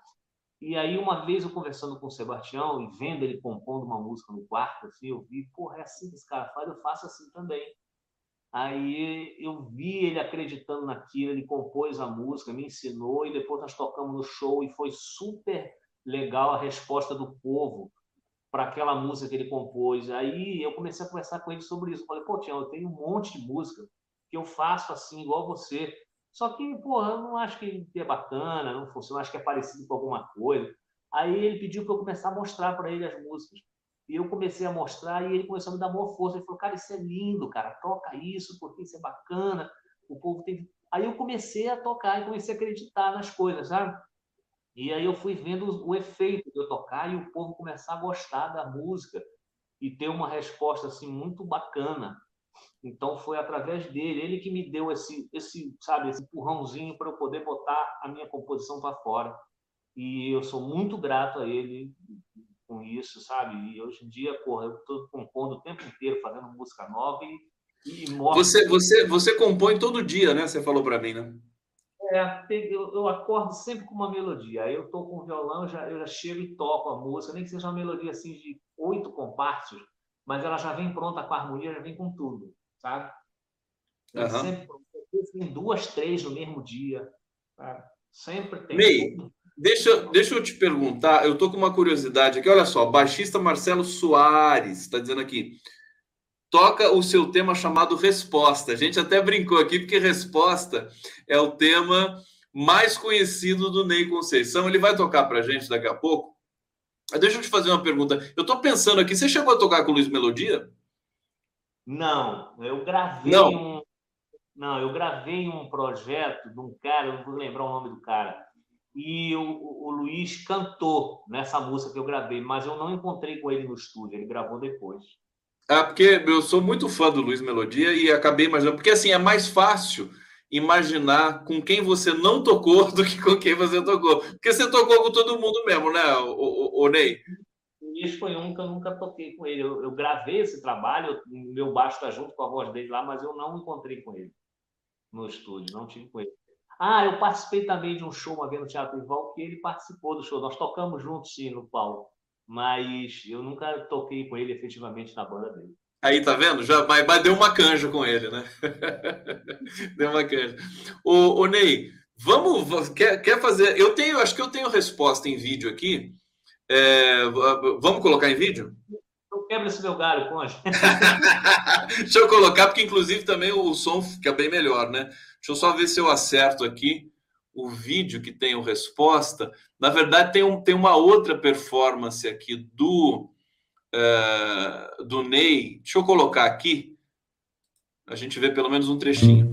E aí, uma vez eu conversando com o Sebastião e vendo ele compondo uma música no quarto, assim, eu vi, porra, é assim que esse cara faz, eu faço assim também. Aí eu vi ele acreditando naquilo, ele compôs a música, me ensinou e depois nós tocamos no show e foi super legal a resposta do povo para aquela música que ele compôs. Aí eu comecei a conversar com ele sobre isso. falei, pô, Tião, eu tenho um monte de música que eu faço assim, igual você. Só que, porra, eu não acho que é bacana, não funciona, acho que é parecido com alguma coisa. Aí ele pediu para eu começar a mostrar para ele as músicas. E eu comecei a mostrar e ele começou a me dar maior força. Ele falou, cara, isso é lindo, cara, toca isso, porque isso é bacana. O povo tem. Aí eu comecei a tocar e comecei a acreditar nas coisas, sabe? E aí eu fui vendo o efeito de eu tocar e o povo começar a gostar da música e ter uma resposta assim muito bacana. Então foi através dele, ele que me deu esse, esse sabe, esse empurrãozinho para eu poder botar a minha composição para fora. E eu sou muito grato a ele com isso, sabe? E hoje em dia, porra, eu estou compondo o tempo inteiro, fazendo música nova e, e Você, você, você compõe todo dia, né? Você falou para mim, né? É, eu, eu, acordo sempre com uma melodia. Aí eu estou com o violão, eu já, eu já chego e toco a música, nem que seja uma melodia assim de oito compassos, mas ela já vem pronta com a harmonia, já vem com tudo, sabe? Uhum. Sempre tem duas, três no mesmo dia. Sabe? Sempre tem. Ney, deixa, deixa eu te perguntar, eu estou com uma curiosidade aqui. Olha só, baixista Marcelo Soares está dizendo aqui toca o seu tema chamado Resposta. A gente até brincou aqui, porque Resposta é o tema mais conhecido do Ney Conceição. Ele vai tocar para a gente daqui a pouco. Deixa eu te fazer uma pergunta. Eu estou pensando aqui, você chegou a tocar com o Luiz Melodia? Não, eu gravei não. um. Não, eu gravei um projeto de um cara, não vou lembrar o nome do cara. E o, o Luiz cantou nessa música que eu gravei, mas eu não encontrei com ele no estúdio, ele gravou depois. Ah, porque eu sou muito fã do Luiz Melodia e acabei imaginando, porque assim é mais fácil imaginar com quem você não tocou do que com quem você tocou. Porque você tocou com todo mundo mesmo, né, o, o, o Ney? Luiz foi um que eu nunca toquei com ele. Eu, eu gravei esse trabalho, o meu baixo está junto com a voz dele lá, mas eu não encontrei com ele no estúdio, não tive com ele. Ah, eu participei também de um show uma vez no Teatro Rival, que ele participou do show. Nós tocamos juntos, sim, no palco. Mas eu nunca toquei com ele efetivamente na banda dele. Aí, tá vendo? Já, mas, mas deu uma canja com ele, né? deu uma canja. Ô, ô Ney, vamos. Quer, quer fazer. Eu tenho, acho que eu tenho resposta em vídeo aqui. É, vamos colocar em vídeo? Eu quebro esse meu galho, Conde. Deixa eu colocar, porque inclusive também o som fica bem melhor, né? Deixa eu só ver se eu acerto aqui o vídeo que tem o resposta. Na verdade, tem, um, tem uma outra performance aqui do, uh, do Ney. Deixa eu colocar aqui. A gente vê pelo menos um trechinho.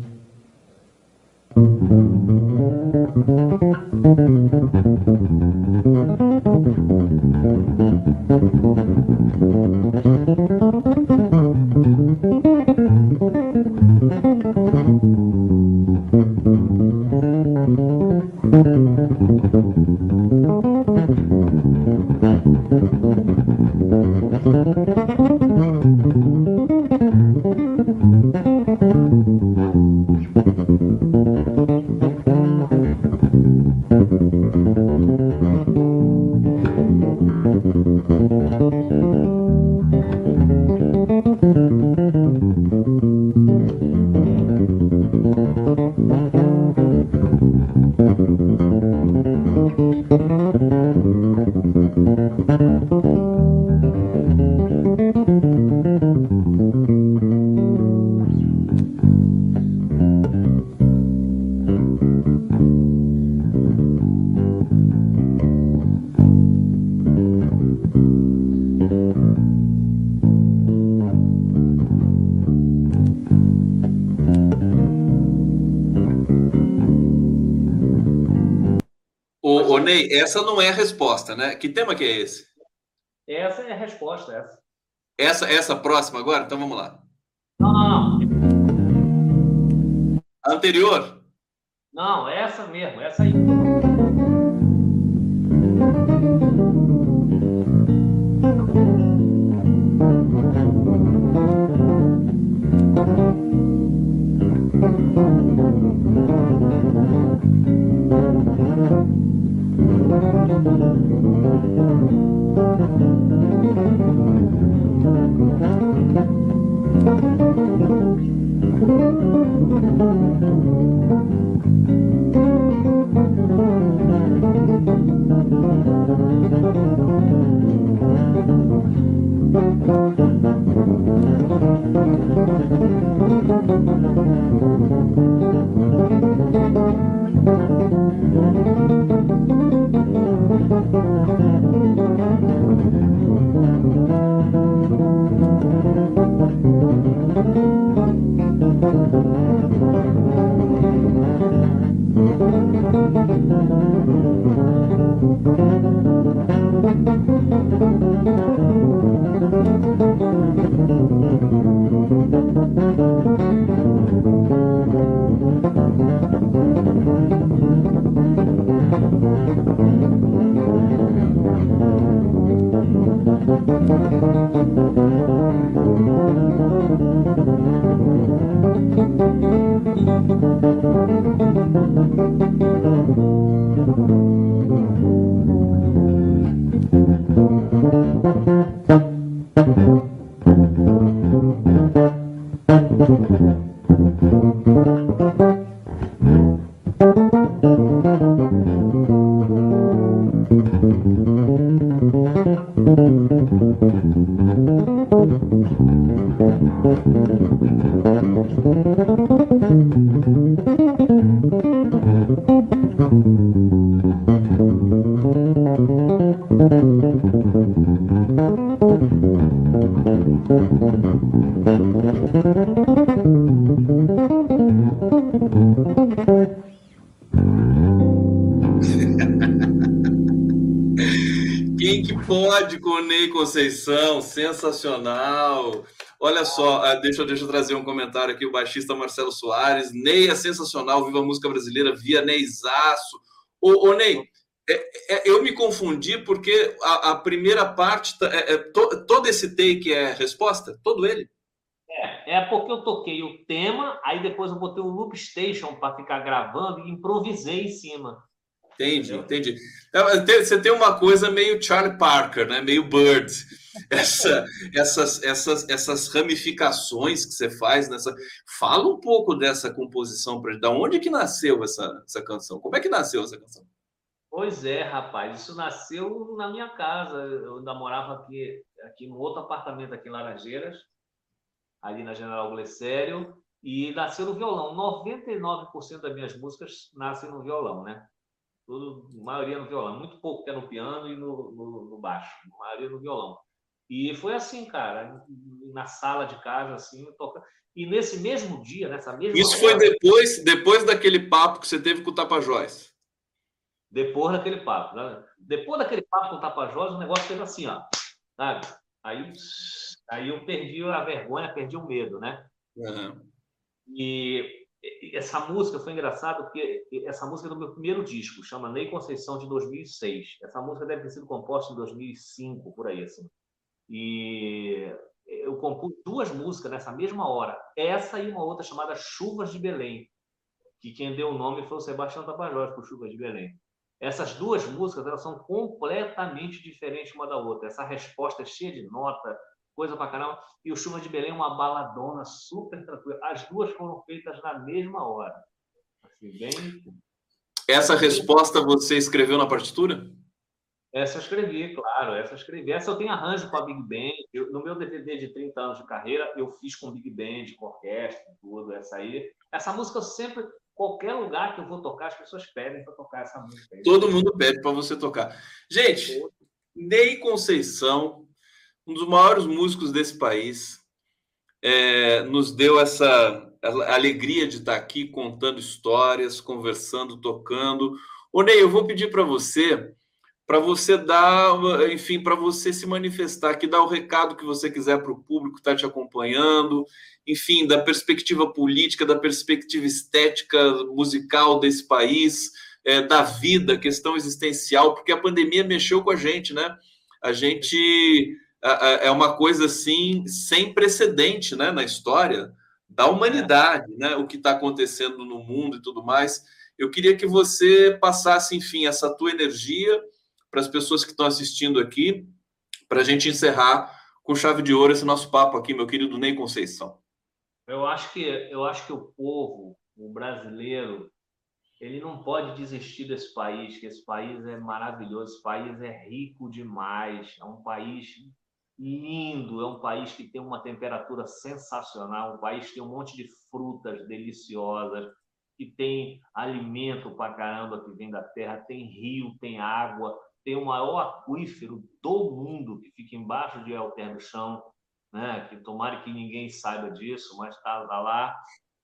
Essa não é a resposta, né? Que tema que é esse? Essa é a resposta, essa. Essa, essa próxima agora? Então vamos lá. Não, não, não. Anterior? Não, essa mesmo, essa aí. Conceição, sensacional. Olha só, ah, deixa, deixa eu trazer um comentário aqui, o baixista Marcelo Soares. Ney é sensacional, viva a música brasileira, via Neyzaço. Ô, ô Ney, é, é, eu me confundi porque a, a primeira parte, tá, é, é, to, todo esse take é resposta? Todo ele? É, É, é porque eu toquei o tema, aí depois eu botei o loop station para ficar gravando e improvisei em cima. Entendi, entendi. Você tem uma coisa meio Charlie Parker, né? Meio Bird. Essa, essas, essas, essas ramificações que você faz nessa. Fala um pouco dessa composição para da onde que nasceu essa, essa canção? Como é que nasceu essa canção? Pois é, rapaz, isso nasceu na minha casa. Eu ainda morava aqui, aqui num outro apartamento aqui em Laranjeiras, ali na General Glicério, e nasceu no violão. 99% das minhas músicas nascem no violão, né? Tudo, maioria no violão, muito pouco que é no piano e no, no, no baixo, maioria no violão. E foi assim, cara, na sala de casa, assim, toca. E nesse mesmo dia, nessa mesma. Isso foi depois, depois daquele papo que você teve com o Tapajós. Depois daquele papo, né? Depois daquele papo com o Tapajós, o negócio fez assim, ó, sabe? Aí, aí eu perdi a vergonha, perdi o medo, né? Uhum. E essa música foi engraçada porque essa música é do meu primeiro disco, chama Ney Conceição de 2006. Essa música deve ter sido composta em 2005, por aí assim. E eu compus duas músicas nessa mesma hora, essa e uma outra chamada Chuvas de Belém, que quem deu o nome foi o Sebastião Tapajós por Chuvas de Belém. Essas duas músicas elas são completamente diferentes uma da outra. Essa resposta é cheia de nota, coisa pra caramba. E o Chuva de Belém é uma baladona super tranquila. As duas foram feitas na mesma hora. Assim, bem... Essa resposta você escreveu na partitura? Essa eu escrevi, claro, essa eu escrevi. Essa eu tenho arranjo com a Big Band. Eu, no meu DVD de 30 anos de carreira, eu fiz com Big Band, com orquestra, tudo, essa aí. Essa música eu sempre, qualquer lugar que eu vou tocar, as pessoas pedem para tocar essa música. Aí. Todo mundo pede para você tocar. Gente, Ney Conceição um dos maiores músicos desse país, é, nos deu essa alegria de estar aqui contando histórias, conversando, tocando. Ô Ney, eu vou pedir para você, para você dar, enfim, para você se manifestar aqui, dar o recado que você quiser para o público que está te acompanhando, enfim, da perspectiva política, da perspectiva estética, musical desse país, é, da vida, questão existencial, porque a pandemia mexeu com a gente, né? A gente é uma coisa assim sem precedente né, na história da humanidade, né, o que está acontecendo no mundo e tudo mais. Eu queria que você passasse, enfim, essa tua energia para as pessoas que estão assistindo aqui, para a gente encerrar com chave de ouro esse nosso papo aqui, meu querido Ney Conceição. Eu acho que eu acho que o povo, o brasileiro, ele não pode desistir desse país, que esse país é maravilhoso, esse país é rico demais, é um país lindo, é um país que tem uma temperatura sensacional, um país que tem um monte de frutas deliciosas, que tem alimento para caramba que vem da terra, tem rio, tem água, tem o maior aquífero do mundo que fica embaixo de Alter do Chão, né? que tomara que ninguém saiba disso, mas está lá.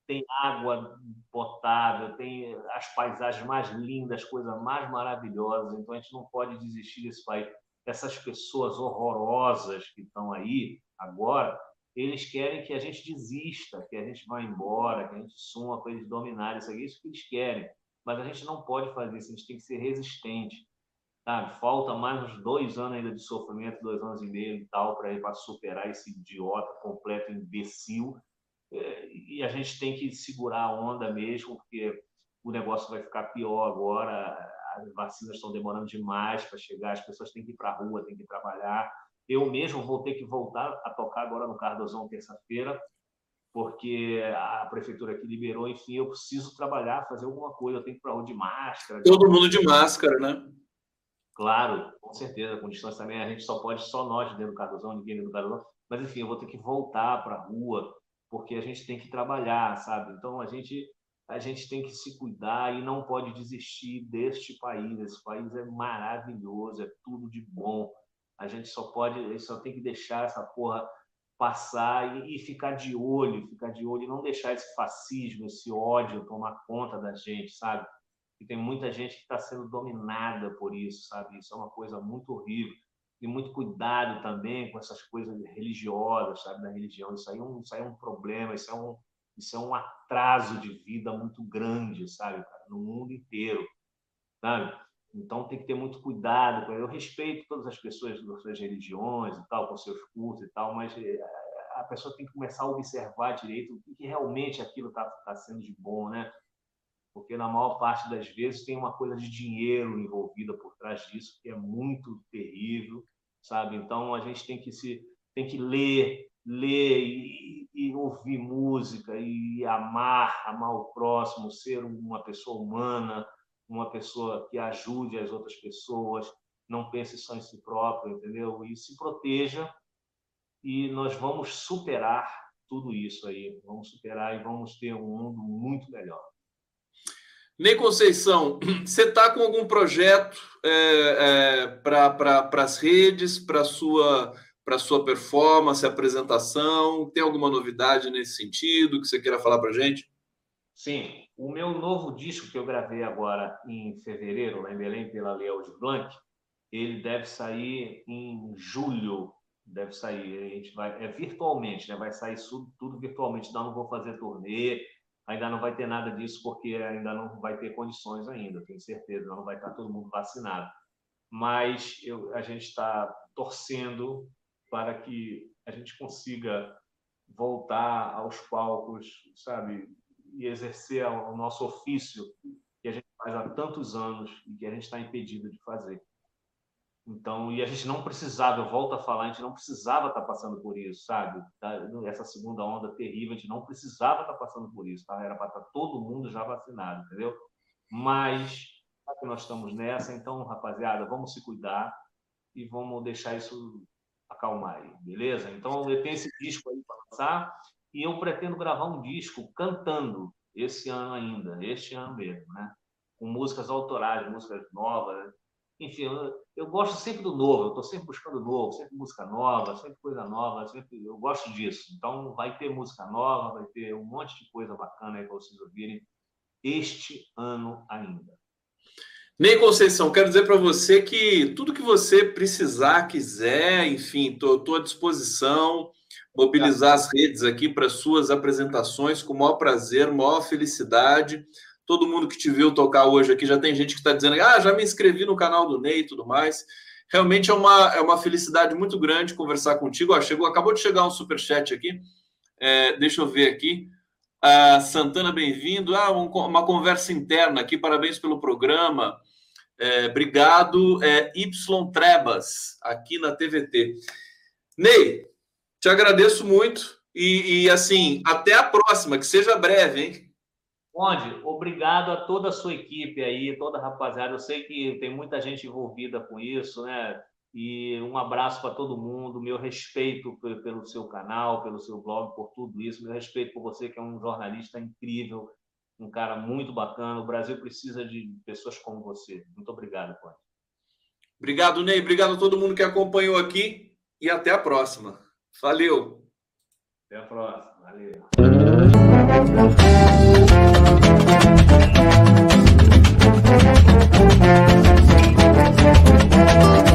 Tem água potável, tem as paisagens mais lindas, coisas mais maravilhosas. Então a gente não pode desistir desse país essas pessoas horrorosas que estão aí agora, eles querem que a gente desista, que a gente vá embora, que a gente suma para eles dominarem isso aqui, isso que eles querem. Mas a gente não pode fazer isso, a gente tem que ser resistente. Sabe? Falta mais uns dois anos ainda de sofrimento, dois anos e meio e tal, para superar esse idiota completo, imbecil. É, e a gente tem que segurar a onda mesmo, porque o negócio vai ficar pior agora as vacinas estão demorando demais para chegar, as pessoas têm que ir para a rua, têm que trabalhar. Eu mesmo vou ter que voltar a tocar agora no Cardozão terça-feira, porque a prefeitura aqui liberou, enfim, eu preciso trabalhar, fazer alguma coisa, eu tenho que ir para a rua de máscara. Todo mundo de máscara, né? Claro, com certeza, com distanciamento, a gente só pode, só nós dentro do Cardozão, ninguém dentro do Cardozão, mas enfim, eu vou ter que voltar para a rua, porque a gente tem que trabalhar, sabe? Então a gente a gente tem que se cuidar e não pode desistir deste país. Esse país é maravilhoso, é tudo de bom. A gente só pode, só tem que deixar essa porra passar e, e ficar de olho, ficar de olho e não deixar esse fascismo, esse ódio tomar conta da gente, sabe? E tem muita gente que está sendo dominada por isso, sabe? Isso é uma coisa muito horrível. E muito cuidado também com essas coisas religiosas, sabe? Da religião. Isso aí é um, isso aí é um problema, isso é um, isso é um atraso de vida muito grande, sabe, cara, no mundo inteiro, sabe? Então tem que ter muito cuidado. Eu respeito todas as pessoas das suas religiões e tal, com seus cultos e tal, mas eh, a pessoa tem que começar a observar direito o que realmente aquilo está tá sendo de bom, né? Porque na maior parte das vezes tem uma coisa de dinheiro envolvida por trás disso, que é muito terrível, sabe? Então a gente tem que se tem que ler, ler e, e ouvir música e amar, amar o próximo, ser uma pessoa humana, uma pessoa que ajude as outras pessoas, não pense só em si próprio, entendeu? E se proteja e nós vamos superar tudo isso aí, vamos superar e vamos ter um mundo muito melhor. Ney Conceição, você está com algum projeto é, é, para as redes, para a sua, sua performance, apresentação? Tem alguma novidade nesse sentido que você queira falar para gente? Sim, o meu novo disco que eu gravei agora em fevereiro, lá em Belém, pela Leal de Blanc, ele deve sair em julho deve sair. A gente vai é virtualmente, né? Vai sair tudo, tudo virtualmente. Ainda não vou fazer turnê, ainda não vai ter nada disso porque ainda não vai ter condições ainda. Tenho certeza, não vai estar todo mundo vacinado. Mas eu, a gente está torcendo para que a gente consiga voltar aos palcos, sabe, e exercer o nosso ofício que a gente faz há tantos anos e que a gente está impedido de fazer. Então, e a gente não precisava, eu volto a falar, a gente não precisava estar tá passando por isso, sabe? Tá, essa segunda onda terrível, a gente não precisava estar tá passando por isso, tá? Era para estar todo mundo já vacinado, entendeu? Mas, que nós estamos nessa, então, rapaziada, vamos se cuidar e vamos deixar isso acalmar aí, beleza? Então, eu tenho esse disco aí para lançar e eu pretendo gravar um disco cantando esse ano ainda, este ano mesmo, né? Com músicas autorais, músicas novas, enfim, eu, eu, gosto sempre do novo, eu estou sempre buscando novo, sempre música nova, sempre coisa nova, sempre, eu gosto disso. Então, vai ter música nova, vai ter um monte de coisa bacana aí para vocês ouvirem este ano ainda. Ney Conceição, quero dizer para você que tudo que você precisar, quiser, enfim, estou à disposição, mobilizar as redes aqui para suas apresentações com o maior prazer, maior felicidade todo mundo que te viu tocar hoje aqui, já tem gente que está dizendo, ah, já me inscrevi no canal do Ney e tudo mais. Realmente é uma, é uma felicidade muito grande conversar contigo. Ó, chegou, acabou de chegar um super chat aqui. É, deixa eu ver aqui. Ah, Santana, bem-vindo. Ah, um, uma conversa interna aqui. Parabéns pelo programa. É, obrigado, é, Y Trebas, aqui na TVT. Ney, te agradeço muito. E, e assim, até a próxima, que seja breve, hein? Onde? Obrigado a toda a sua equipe aí, toda a rapaziada. Eu sei que tem muita gente envolvida com isso, né? E um abraço para todo mundo. Meu respeito pelo seu canal, pelo seu blog, por tudo isso. Meu respeito por você, que é um jornalista incrível, um cara muito bacana. O Brasil precisa de pessoas como você. Muito obrigado, Conde. Obrigado, Ney. Obrigado a todo mundo que acompanhou aqui. E até a próxima. Valeu. Até a próxima. Valeu. Thank you.